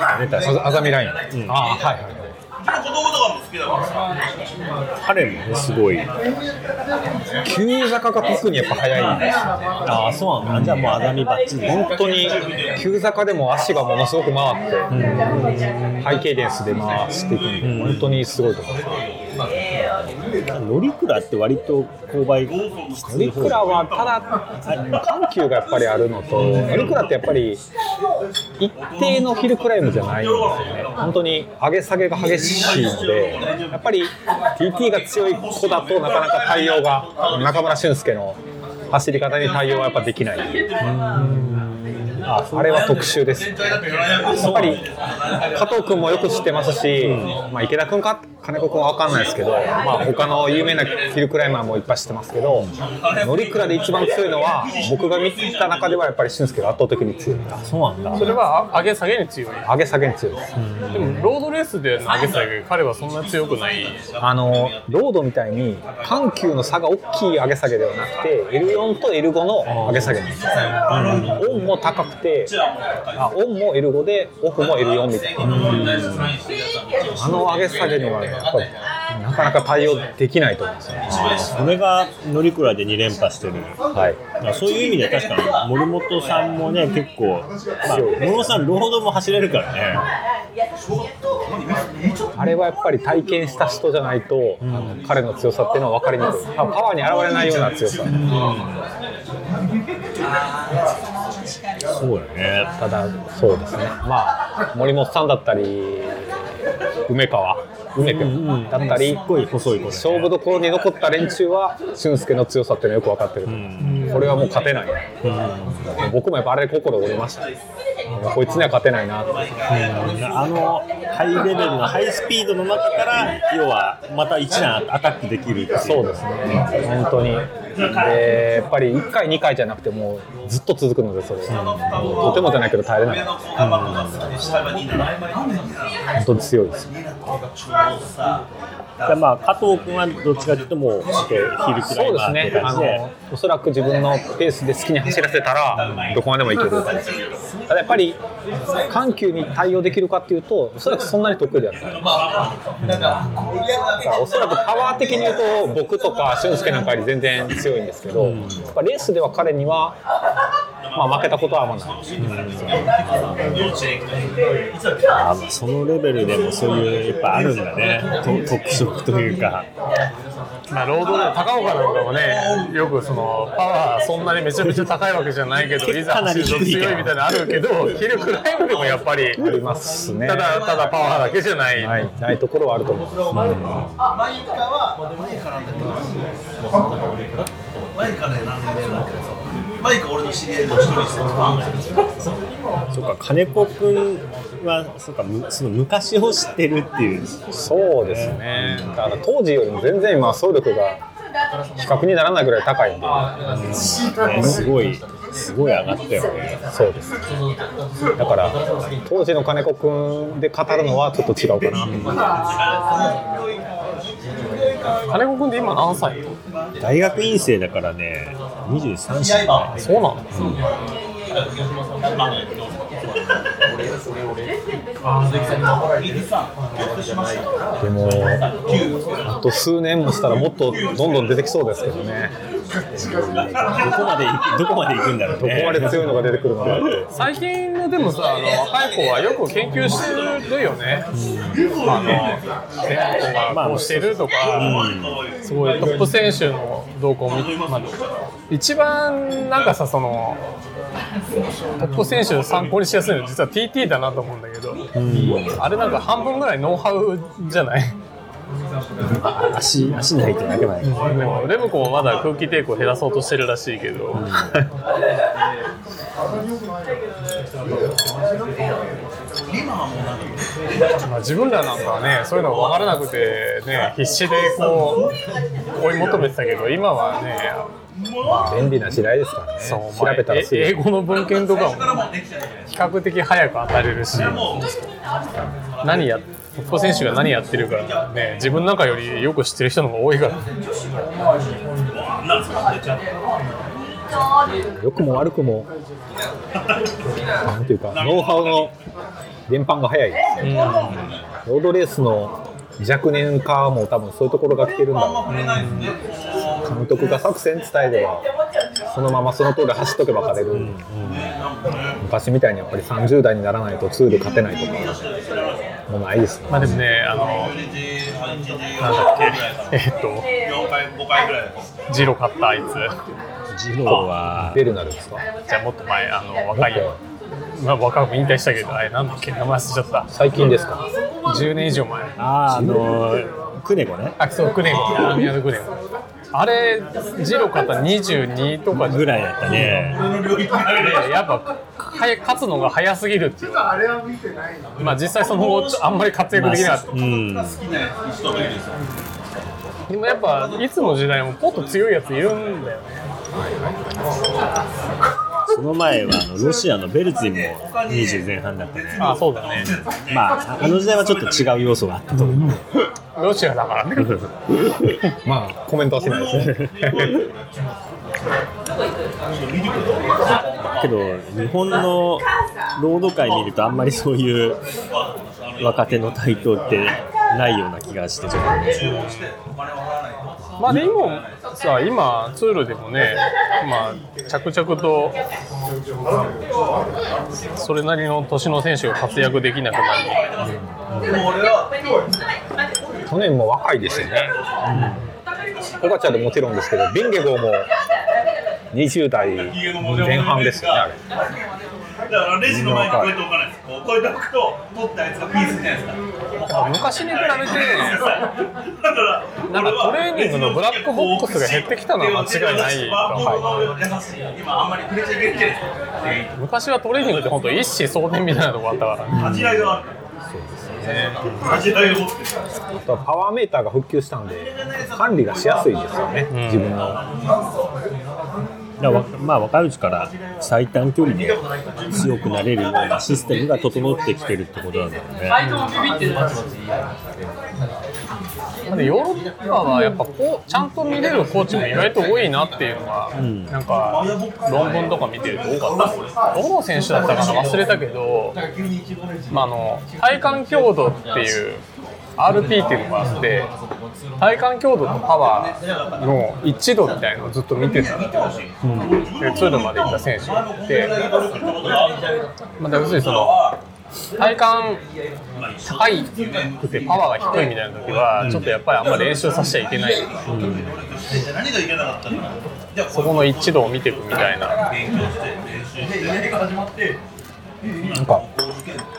たね確か。あざみライン、ん。ああはいはいうちの子供とかも好きだからさ彼もねすごい。急坂が特にやっぱ速いんですよね。ああそうなんだ。じゃあもうアザミバッチリ。本当に急坂でも足がものすごく回って、ハイケイデンスで回していくんで、本当にすごいと思います。乗鞍って割と勾配きつい方乗鞍はただ緩急がやっぱりあるのと乗鞍ってやっぱり一定のヒルクライムじゃないんですよね。本当に上げ下げが激しいのでやっぱり TT が強い子だとなかなか対応が中村俊輔の走り方に対応はやっぱできないああれは特殊です。やっぱり加藤君もよく知ってますし、まあ、池田君か？金子君は分かんないですけど、まあ、他の有名なヒルクライマーもいっぱい知ってますけど乗鞍で一番強いのは僕が見た中ではやっぱり俊介が圧倒的に強い。そうなんだ。それは上げ下げに強い。上げ下げに強いです。でもロードレースでの上げ下げ彼はそんな強くない。あのロードみたいに緩急の差が大きい上げ下げではなくて L4 と L5 の上げ下げなんですよ、オンも高くてあオンも L5 でオフも L4 みたいな、あの上げ下げにはやっぱりなかなか対応できないと思うんですよね。それが乗鞍で2連覇してる。はい。そういう意味で確かに森本さんもね結構、まあ、森本さんロードも走れるからね。あれはやっぱり体験した人じゃないと、あの彼の強さっていうのは分かりにくい。パワーに現れないような強さ、そうだね。ただそうですね。まあ森本さんだったり梅川梅君だったり、すっごい細い子で、ね、勝負どころに残った連中は俊介の強さっていうのはよく分かってる、これはもう勝てない、僕もやっぱあれで心折れました、こいつには勝てないな。って、あのハイレベルのハイスピードの中から要はまた一段アタックできるそうですね。本当にでやっぱり1回2回じゃなくてもうずっと続くのでそれは、とてもじゃないけど耐えれない、本当に強いですでまあ加藤君はどっちかというともうヒルクラそうですイマーってねあ感じでのおそらく自分のペースで好きに走らせたらどこまでもいけるただやっぱり緩急に対応できるかっていうとおそらくそんなに得意ではない。だからおそらくパワー的に言うと僕とか俊介なんかより全然強いんですけど、やっぱレースでは彼には、まあ、負けたことはあんまない。あまあそのレベルでもそういうやっぱあるんだね。と特色というか。まあ、ロードで高岡なんかもね、よくそのパワーそんなにめちゃめちゃ高いわけじゃないけど、いざかなり走ると強いみたいなのあるけど、ヒルクライムでもやっぱり、ありますね。ただただパワーだけじゃない。はい、ないところはあると思います、前からね何年だけどさ前から俺の知り合いの一人ですよ。そうか金子君はそうかむその昔を知ってるっていう。そうですね。だから当時よりも全然今走力が比較にならないぐらい高いんで、ねすごいすごい上がったよね。そうです。だから当時の金子君で語るのはちょっと違うかな。と思います金子君って今何歳？大学院生だからね23歳そうなの、でもあと数年もしたらもっとどんどん出てきそうですけどね。どこまで行くどこまで行くんだろうどこねまで強いのが出てくるのか。最近のでもさあの若い子はよく研究してるよね、あのテンポがこうしてるとか、すごいトップ選手の動向を見て、まあ、一番なんかさそのトップ選手を参考にしやすいのは実は TT だなと思うんだけど、あれなんか半分ぐらいノウハウじゃない？足足ないといけないでもレムコもまだ空気抵抗減らそうとしてるらしいけど、まあ自分らなんかはねそういうのが分からなくてね必死でこう追い求めてたけど今はね便利な時代ですからね。そう調べたらすぐ。え英語の文献とかも比較的早く当たれるし。何やトップ選手が何やってるかね自分なんかよりよく知ってる人の方が多いから。良くも悪くもなんていうかノウハウの伝播が早い。ロードレースの若年化も多分そういうところが来てるんだろう。ね監督が作戦伝えればそのままその通り走っとけば勝てる、昔みたいにやっぱり30代にならないとツール勝てないとかもうないですね。まあでもねあのなんだっけえっと4回5回ぐらいジロ買ったあいつ。ジローはベルナルですか？じゃあもっと前あの若いまあ若く引退したけどあれなんだっけ名前忘れちゃった。最近ですか？10年以上前。あーあのクネゴね。あそうクネゴ。宮野クネゴ。あれジロ方22とかぐらいだったね。でやっぱ勝つのが早すぎるっていう。まあ実際その後あんまり活躍できなかった。うん。でもやっぱいつの時代ももっと強いやついるんだよね。その前はあのロシアのベルツィンも20前半だったね。あそうだね。まあ、あの時代はちょっと違う要素があったと。思う。ロシアだからね。まあコメントはしないですね けど、日本のロード界見ると、あんまりそういう若手の台頭ってないような気がして、ちょっとね。まあでもさ今ツールでもねまあ着々とそれなりの年の選手が活躍できなくなり去年も若いですよね、ポガチャでもちろんですけどビンゲゴーも20代前半ですよねあれ。だからレジの前にこうやって置かないですこうこうやって置くと取ったやつがピースじゃないですか。昔に比べてだからなんかトレーニングのブラックボックスが減ってきたのは間違いない。とはい優しい今あんまり触れちゃいけないじゃないですか昔はトレーニングって本当一子相伝みたいなとこあったから。ね恥じらいがあるから恥じらいを持ってるあとはパワーメーターが復旧したんで管理がしやすいですよね、自分のまあ、若いうちから最短距離で強くなれるようなシステムが整ってきてるってことなんだよね。でヨーロッパはやっぱこうちゃんと見れるコーチも意外と多いなっていうのが、なんか論文とか見てると多かったどの選手だったかな忘れたけど、まあ、あの体幹強度っていう RP っていうのがあって体幹強度とパワーの一致度みたいのをずっと見てたんでツールまで行った選手がいて、まあ、要するにその体幹高いくてパワーが低いみたいな時は、ちょっとやっぱりあんま練習させちゃいけない。とか、何がいけなかったのかじゃあそこの一致度を見ていくみたいな。なんか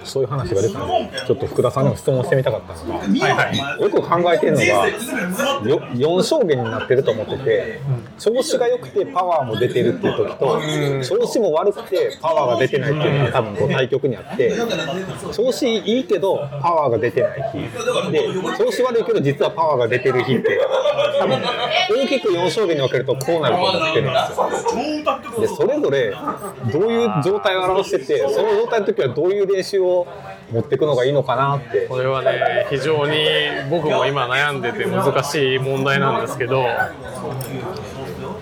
そういう話が出たんでちょっと福田さんにも質問してみたかったのがはいはい。よく考えてるのがよ4証言になってると思ってて調子が良くてパワーも出てるっていう時と調子も悪くてパワーが出てないっていうのが多分こう対極にあって調子いいけどパワーが出てない日。で調子悪いけど実はパワーが出てる日って多分大きく4証言に分けるとこうなると思ってるんですよ。でそれぞれどういう状態を表しててその状態の時はどういう練習を持っていくのがいいのかなって。これはね非常に僕も今悩んでて難しい問題なんですけど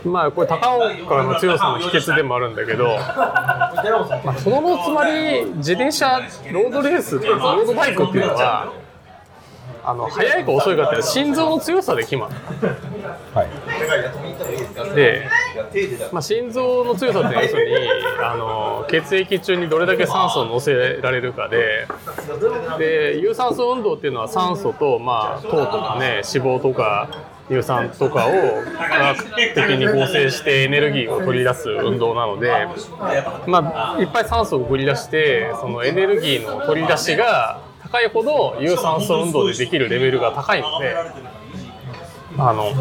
まあこれ高岡の強さの秘訣でもあるんだけど、まあ、そのつまり自転車ロードレースロードバイクっていうのはあの速いか遅いかって心臓の強さで決まる。はい。で、まあ、心臓の強さって要するにあの血液中にどれだけ酸素を乗せられるかでで有酸素運動っていうのは酸素と、まあ、糖とかね脂肪とか乳酸とかを科学的に合成してエネルギーを取り出す運動なので、まあ、いっぱい酸素を送り出してそのエネルギーの取り出しが高いほど有酸素運動でできるレベルが高いので。あの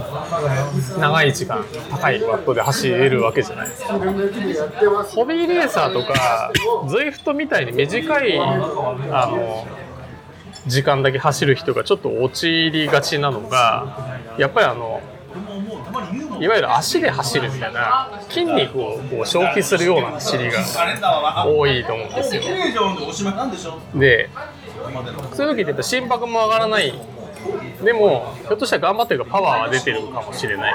長い時間高いワットで走れるわけじゃないですかホビーレーサーとか ZWIFT みたいに短いあの時間だけ走る人がちょっと陥りがちなのがやっぱりあのいわゆる足で走るみたいな筋肉をこう消費するような走りが多いと思うんですよでそういう時ってやっぱ心拍も上がらない。でもひょっとしたら頑張ってるからパワーは出てるかもしれない。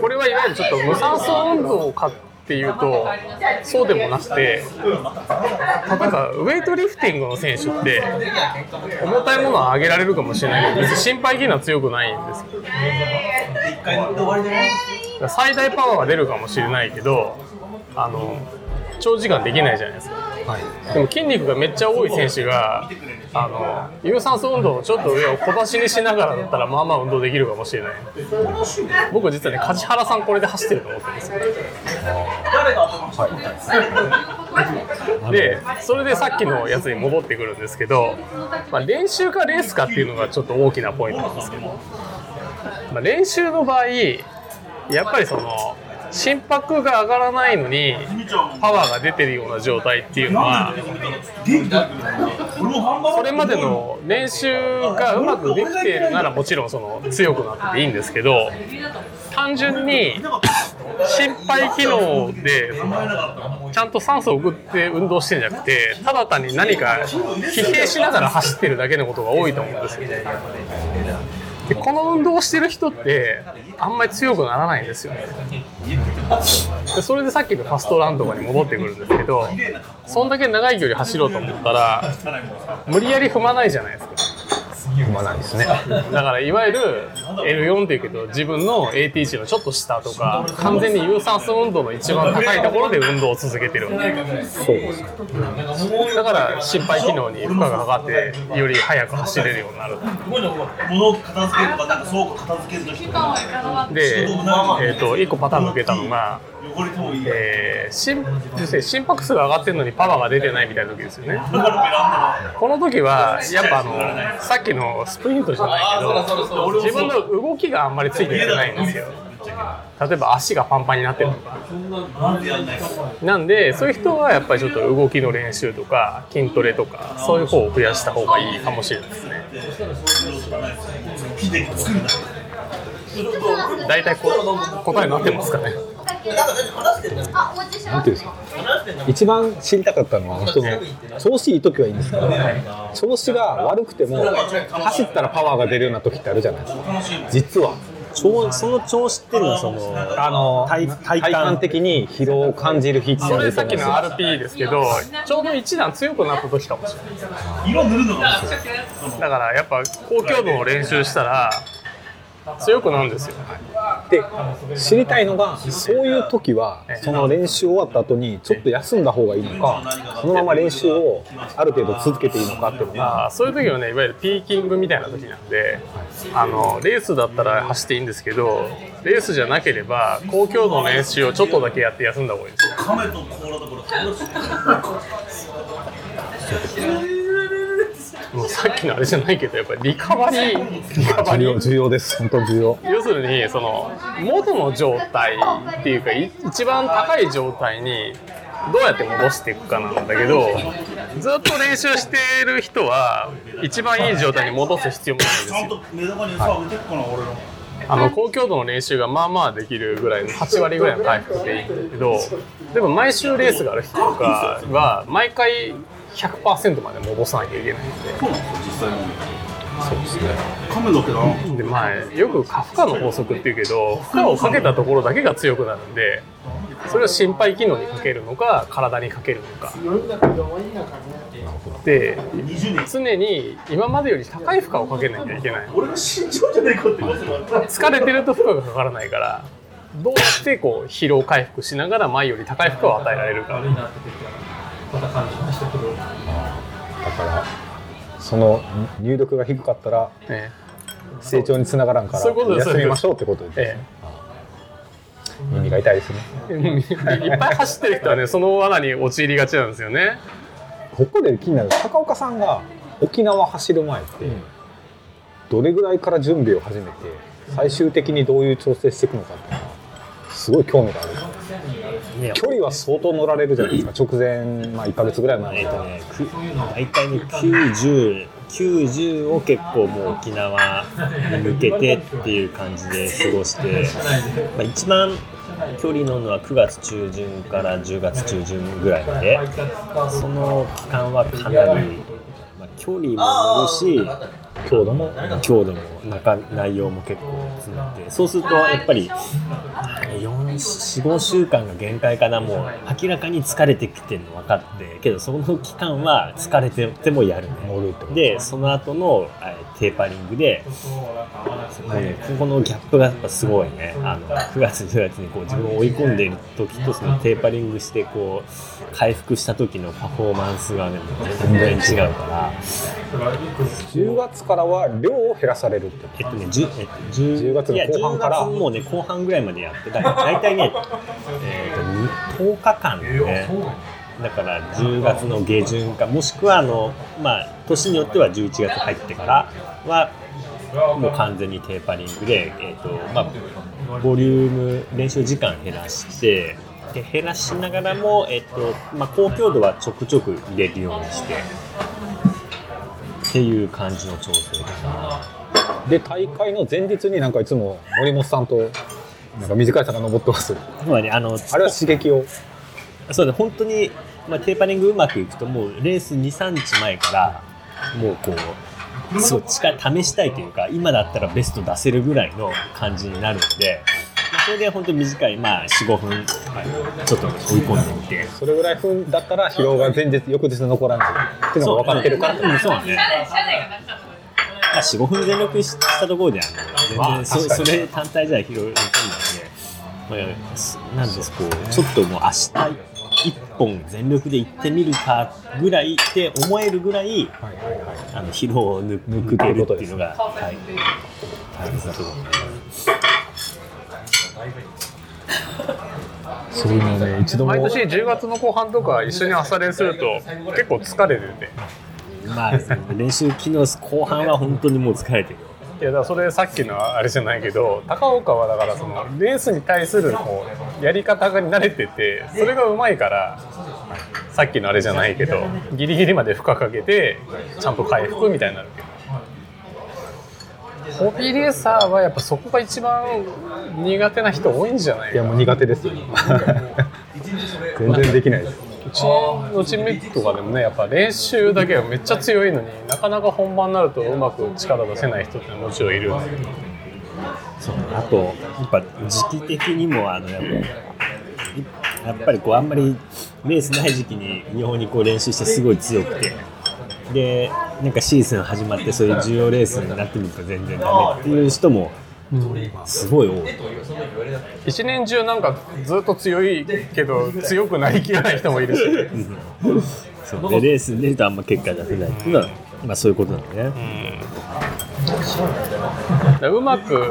これはいわゆるちょっと無酸素運動かっていうとそうでもなくて例えばウェイトリフティングの選手って重たいものは上げられるかもしれない。けど別に心肺機能は強くないんです。よ最大パワーは出るかもしれないけどあの長時間できないじゃないですか、でも筋肉がめっちゃ多い選手があの有酸素運動のちょっと上を小出しにしながらだったらまあまあ運動できるかもしれない。僕実はね梶原さんこれで走ってると思ってるんですよ。でそれでさっきのやつに戻ってくるんですけど、まあ、練習かレースかっていうのがちょっと大きなポイントなんですけど、まあ、まあ、練習の場合やっぱりその心拍が上がらないのにパワーが出てるような状態っていうのはそれまでの練習がうまくできているならもちろんその強くなっていいんですけど単純に心肺機能でそのちゃんと酸素を送って運動してるんじゃなくてただ単に何か疲弊しながら走ってるだけのことが多いと思うんですよね。でこの運動をしてる人ってあんまり強くならないんですよね。でそれでさっきのファストランとかに戻ってくるんですけどそんだけ長い距離走ろうと思ったら無理やり踏まないじゃないですか。踏まないですね。だからいわゆる L4 っていうけど自分の AT 値のちょっと下とか完全に有酸素運動の一番高いところで運動を続けてるそうですね。だから心肺機能に負荷がかかってより速く走れるようになる物を片付けるとか、なんか倉庫片付けるときとか、で、えー、と1個パターン抜けたのが、汚れてもいい。えー心心拍数が上がってるのにパワーが出てないみたいな時ですよね。この時はやっぱあのさっきのスプリントじゃないけど自分の動きがあんまりついていってないんで。すよ例えば足がパンパンになってるとか。ダなんでそういう人はやっぱりちょっと動きの練習とか筋トレとかそういう方を増やした方がいいかもしれないですね。大体こ答えになってますかねあ、お持ちしますなんていうんですか？一番知りたかったのは、その調子いい時はいいんですけど、調子が悪くても走ったらパワーが出るような時ってあるじゃないですか。実は。調その調子っていうのはそのあの体体体感感的に疲労を感じる日ってあそれさっきのよ。RP ですけどちょうど一段強くなった時かもしれない色塗るのが。だからやっぱ高強度の練習したら強くなるんですよ。で知りたいのがそういう時はその練習終わった後にちょっと休んだ方がいいのかそのまま練習をある程度続けていいのかっていうのがそういう時はねいわゆるピーキングみたいな時なんであのレースだったら走っていいんですけどレースじゃなければ高強度の練習をちょっとだけやって休んだ方がいいですよ。亀と甲羅だから。もうさっきのあれじゃないけどやっぱりリカバリー。リカバリー。重要重要です。本当重要。要するにその元の状態っていうかい一番高い状態にどうやって戻していくかなんだけどずっと練習している人は一番いい状態に戻す必要もないんですよ。ちゃんと目玉に餌あげてっかな、俺の。あの高強度の練習がまあまあできるぐらいの8割ぐらいの回復でいいんだけどでも毎週レースがある人とかは毎回100%まで戻さなきゃいけないんでそうなんですよ、実際に。そうですね。亀だけど。でまあよく過負荷の法則っていうけど負荷をかけたところだけが強くなるんでそれを心肺機能にかけるのか体にかけるのかで常に今までより高い負荷をかけなきゃいけない俺が身長じゃないかって。疲れてると負荷がかからないからどうやってこう疲労回復しながら前より高い負荷を与えられるかだからその入力が低かったらね成長につながらんからそういうことです休みましょうってことです、え耳が痛いですね。えいっぱい走ってる人はね その罠に陥りがちなんですよね。ここで気になる高岡さんが沖縄走る前ってどれぐらいから準備を始めて最終的にどういう調整していくのかっていうのはすごい興味がある。ね距離は相当乗られるじゃないですか。直前、まあ、1か月ぐらい前えっとね、く大体ね90、90を結構もう沖縄に向けてっていう感じで過ごして、まあ、一番距離乗るのは9月中旬から10月中旬ぐらいまで、その期間はかなり、まあ、距離も乗るし、強度も強度も中内容も結構詰まってそうするとやっぱり45週間が限界かなもう明らかに疲れてきてるの分かってけどその期間は疲れててもやる。ねでその後のえーテーパリングでね、ここのギャップがやっぱすごいね。あの9月10月にこう自分を追い込んでいる時とそのテーパリングしてこう回復した時のパフォーマンスがね全然違うから。10月からは量を減らされるってえっとね、10, えっと10 10月の後半から。いや10月もうね 後半ぐらいまでやってた大体ね、えー、と10日間でね。だから10月の下旬かもしくはあの、まあ、年によっては11月入ってからはもう完全にテーパリングで、えーとまあ、ボリューム練習時間減らしてで減らしながらも、えーとまあ、高強度はちょくちょく入れるようにしてっていう感じの調整ですね。で大会の前日になんかいつも森本さんとなんか短い坂登ってます。つまりあのあれは刺激を。そうね本当に、まあ、テーパリングうまくいくともうレース23日前からもうこうそう力試したいというか今だったらベスト出せるぐらいの感じになるので、まあ、それで本当に短い、まあ、45分ちょっと追い込んでみて。それぐらいふんだったら疲労が前日翌日残らないっていうのが分かってるから。うんそうねまあ、45分全力したところであの全然そそれ単体じゃ疲労残んないので、まあすなんですこう。ちょっともう明日一本全力で行ってみるかぐらいって思えるぐらいあの疲労を抜抜けるっていうのが大大切なところ。そういうのね。一度も。毎年10月の後半とか一緒に朝練すると結構疲れててまあ練習機能後半は本当にもう疲れてるいやだからそれさっきのあれじゃないけど高岡はだからそのレースに対するこうやり方が慣れててそれがうまいからさっきのあれじゃないけどギリギリまで負荷かけてちゃんと回復みたいになるけど。ホビーレーサーはやっぱそこが一番苦手な人多いんじゃないいやもう苦手ですよ。全然できないです。うちのチームメイトとかでもねやっぱ練習だけはめっちゃ強いのになかなか本番になるとうまく力出せない人ってもちろんいる。そうあとやっぱ時期的にもあのやっぱやっぱりこうあんまりレースない時期に日本にこう練習してすごい強くて。でなんかシーズン始まってそういう重要レースになってみると全然ダメっていう人もすごい多い。一年中なんかずっと強いけど強くなりきらない人もいるし。そう。でレースに出るとあんま結果出せないっていうのは、まあ、そういうことなんだね。うまく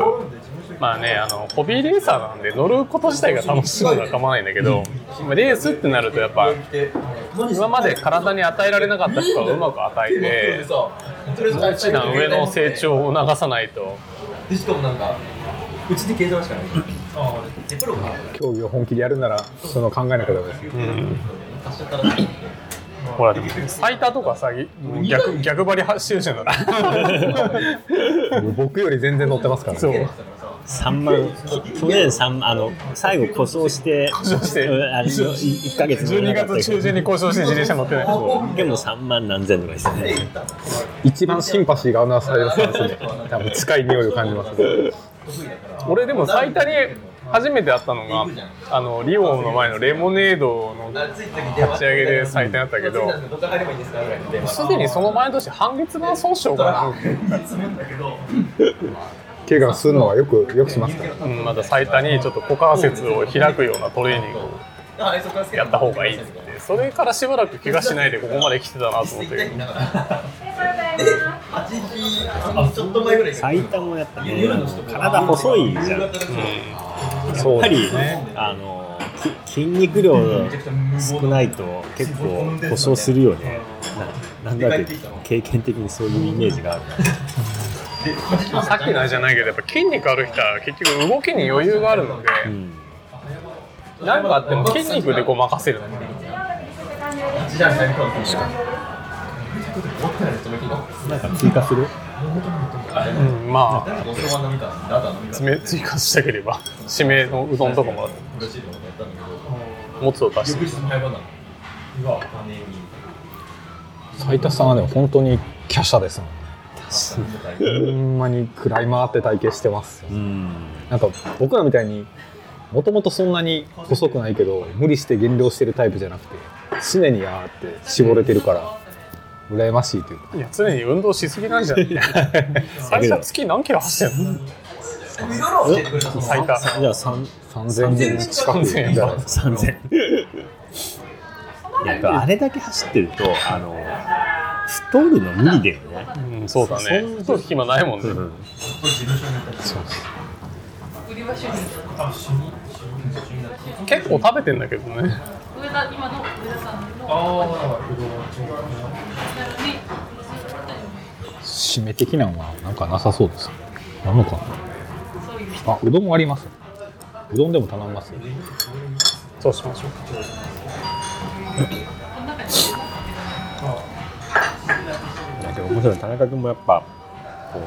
まあねあのホビーレーサーなんで乗ること自体が楽しいのは構わないんだけどまあレースってなるとやっぱ今まで体に与えられなかった負荷をうまく与えて一段上の成長を促さないとでしかもなんかうちで計算しかない。でプロが競技を本気でやるならその考えなきゃダメですよ。貸しちゃったらほら最多とかさ逆逆張りしてるじゃんだってもう僕より全然乗ってますからそう。ね3万き去年三あの最後故障して故障して。うんあの1ヶ月乗れ12なかったけど月中旬に故障して自転車乗ってないでも3万何千とかですね。一番シンパシーがあのサイドスタンスで多分近い匂いを感じますね。俺でも最多に初めて会ったのがあのリオの前のレモネードの立ち上げで最多だったけどすでにその前の年半月板損傷か怪我するのはよくよくしますか？らな、うん、まだ最多にちょっと股関節を開くようなトレーニングをやった方がいいって。それからしばらく怪我しないでここまで来てたなと思って。8時ちょっと前ぐらいから最多もやっぱね体細いじゃん。やっそうぱりですね。あのき筋肉量少ないと結構故障するよね。ななんだって経験的にそういうイメージがあるさっきのあれじゃないけどやっぱ筋肉ある人は結局動きに余裕があるのでうん何かあっても筋肉でこう任せるの8時半に。なりそうですなんか追加する？うんまあ追加したければ締めのうどんとかもらって嬉しいと思って。やったん。だけどもつを足して斉田さんはでも本当に華奢ですもんほんまに食らい回って体型してますよ。うん。なんか僕らみたいにもともとそんなに細くないけど無理して減量してるタイプじゃなくて常にあーって絞れてるから羨ましいというか。いや常に運動しすぎなんじゃない？最初月何キロ走ってんの？最多。じゃあ三3000近くじゃないですか三千。いや、やっぱあれだけ走ってると、あの。太るの無理だよね。うんそうだね。そんそう暇ないもんね、うん結構食べてんだけどね。上田今の上田さんのああうど。ん締め的なのはなんかなさそうです。あんのか。なあうどんあります。うどんでも頼みます。そうしましょうでも面白い。田中君もやっぱこう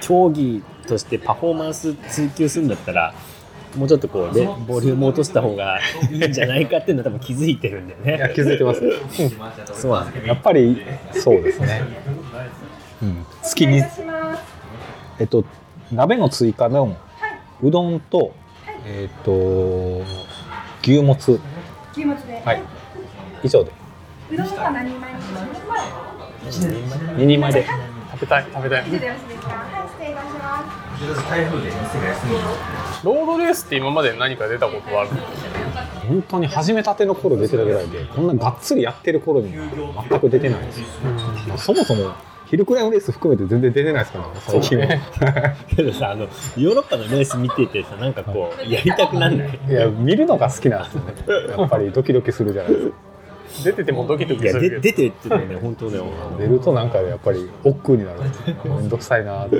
競技としてパフォーマンス追求するんだったらもうちょっとこうでボリューム落とした方がいいんじゃないかっていうのは多分気づいてるんだよいやね。気づいてます。そうなんやっぱりそうですね。うん。月にえっと鍋の追加のうどんとえっと牛もつ。牛もつで、はい。以上で。うどんは何人前にします2人前で。食べたい食べたい。ロードレースって今まで何か出たことはある？本当に始めたての頃出てたぐらいでこんながっつりやってる頃には全く出てないです。よ、まあそもそも昼くらいのレース含めて全然出てないですからね最近は、けどさあのヨーロッパのレース見ててさなんかこうやりたくなんない。いや見るのが好きなんですよね。やっぱりドキドキするじゃないですか出ててもドキドキするけど。で出てていうのはね本当ね出るとなんかやっぱり億劫になる。めんどくさいなって。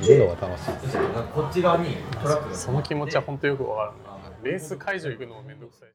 見るのが楽しいです。こっち側にトラックが。その気持ちは本当よくわかる。レース会場行くのもめんどくさい。し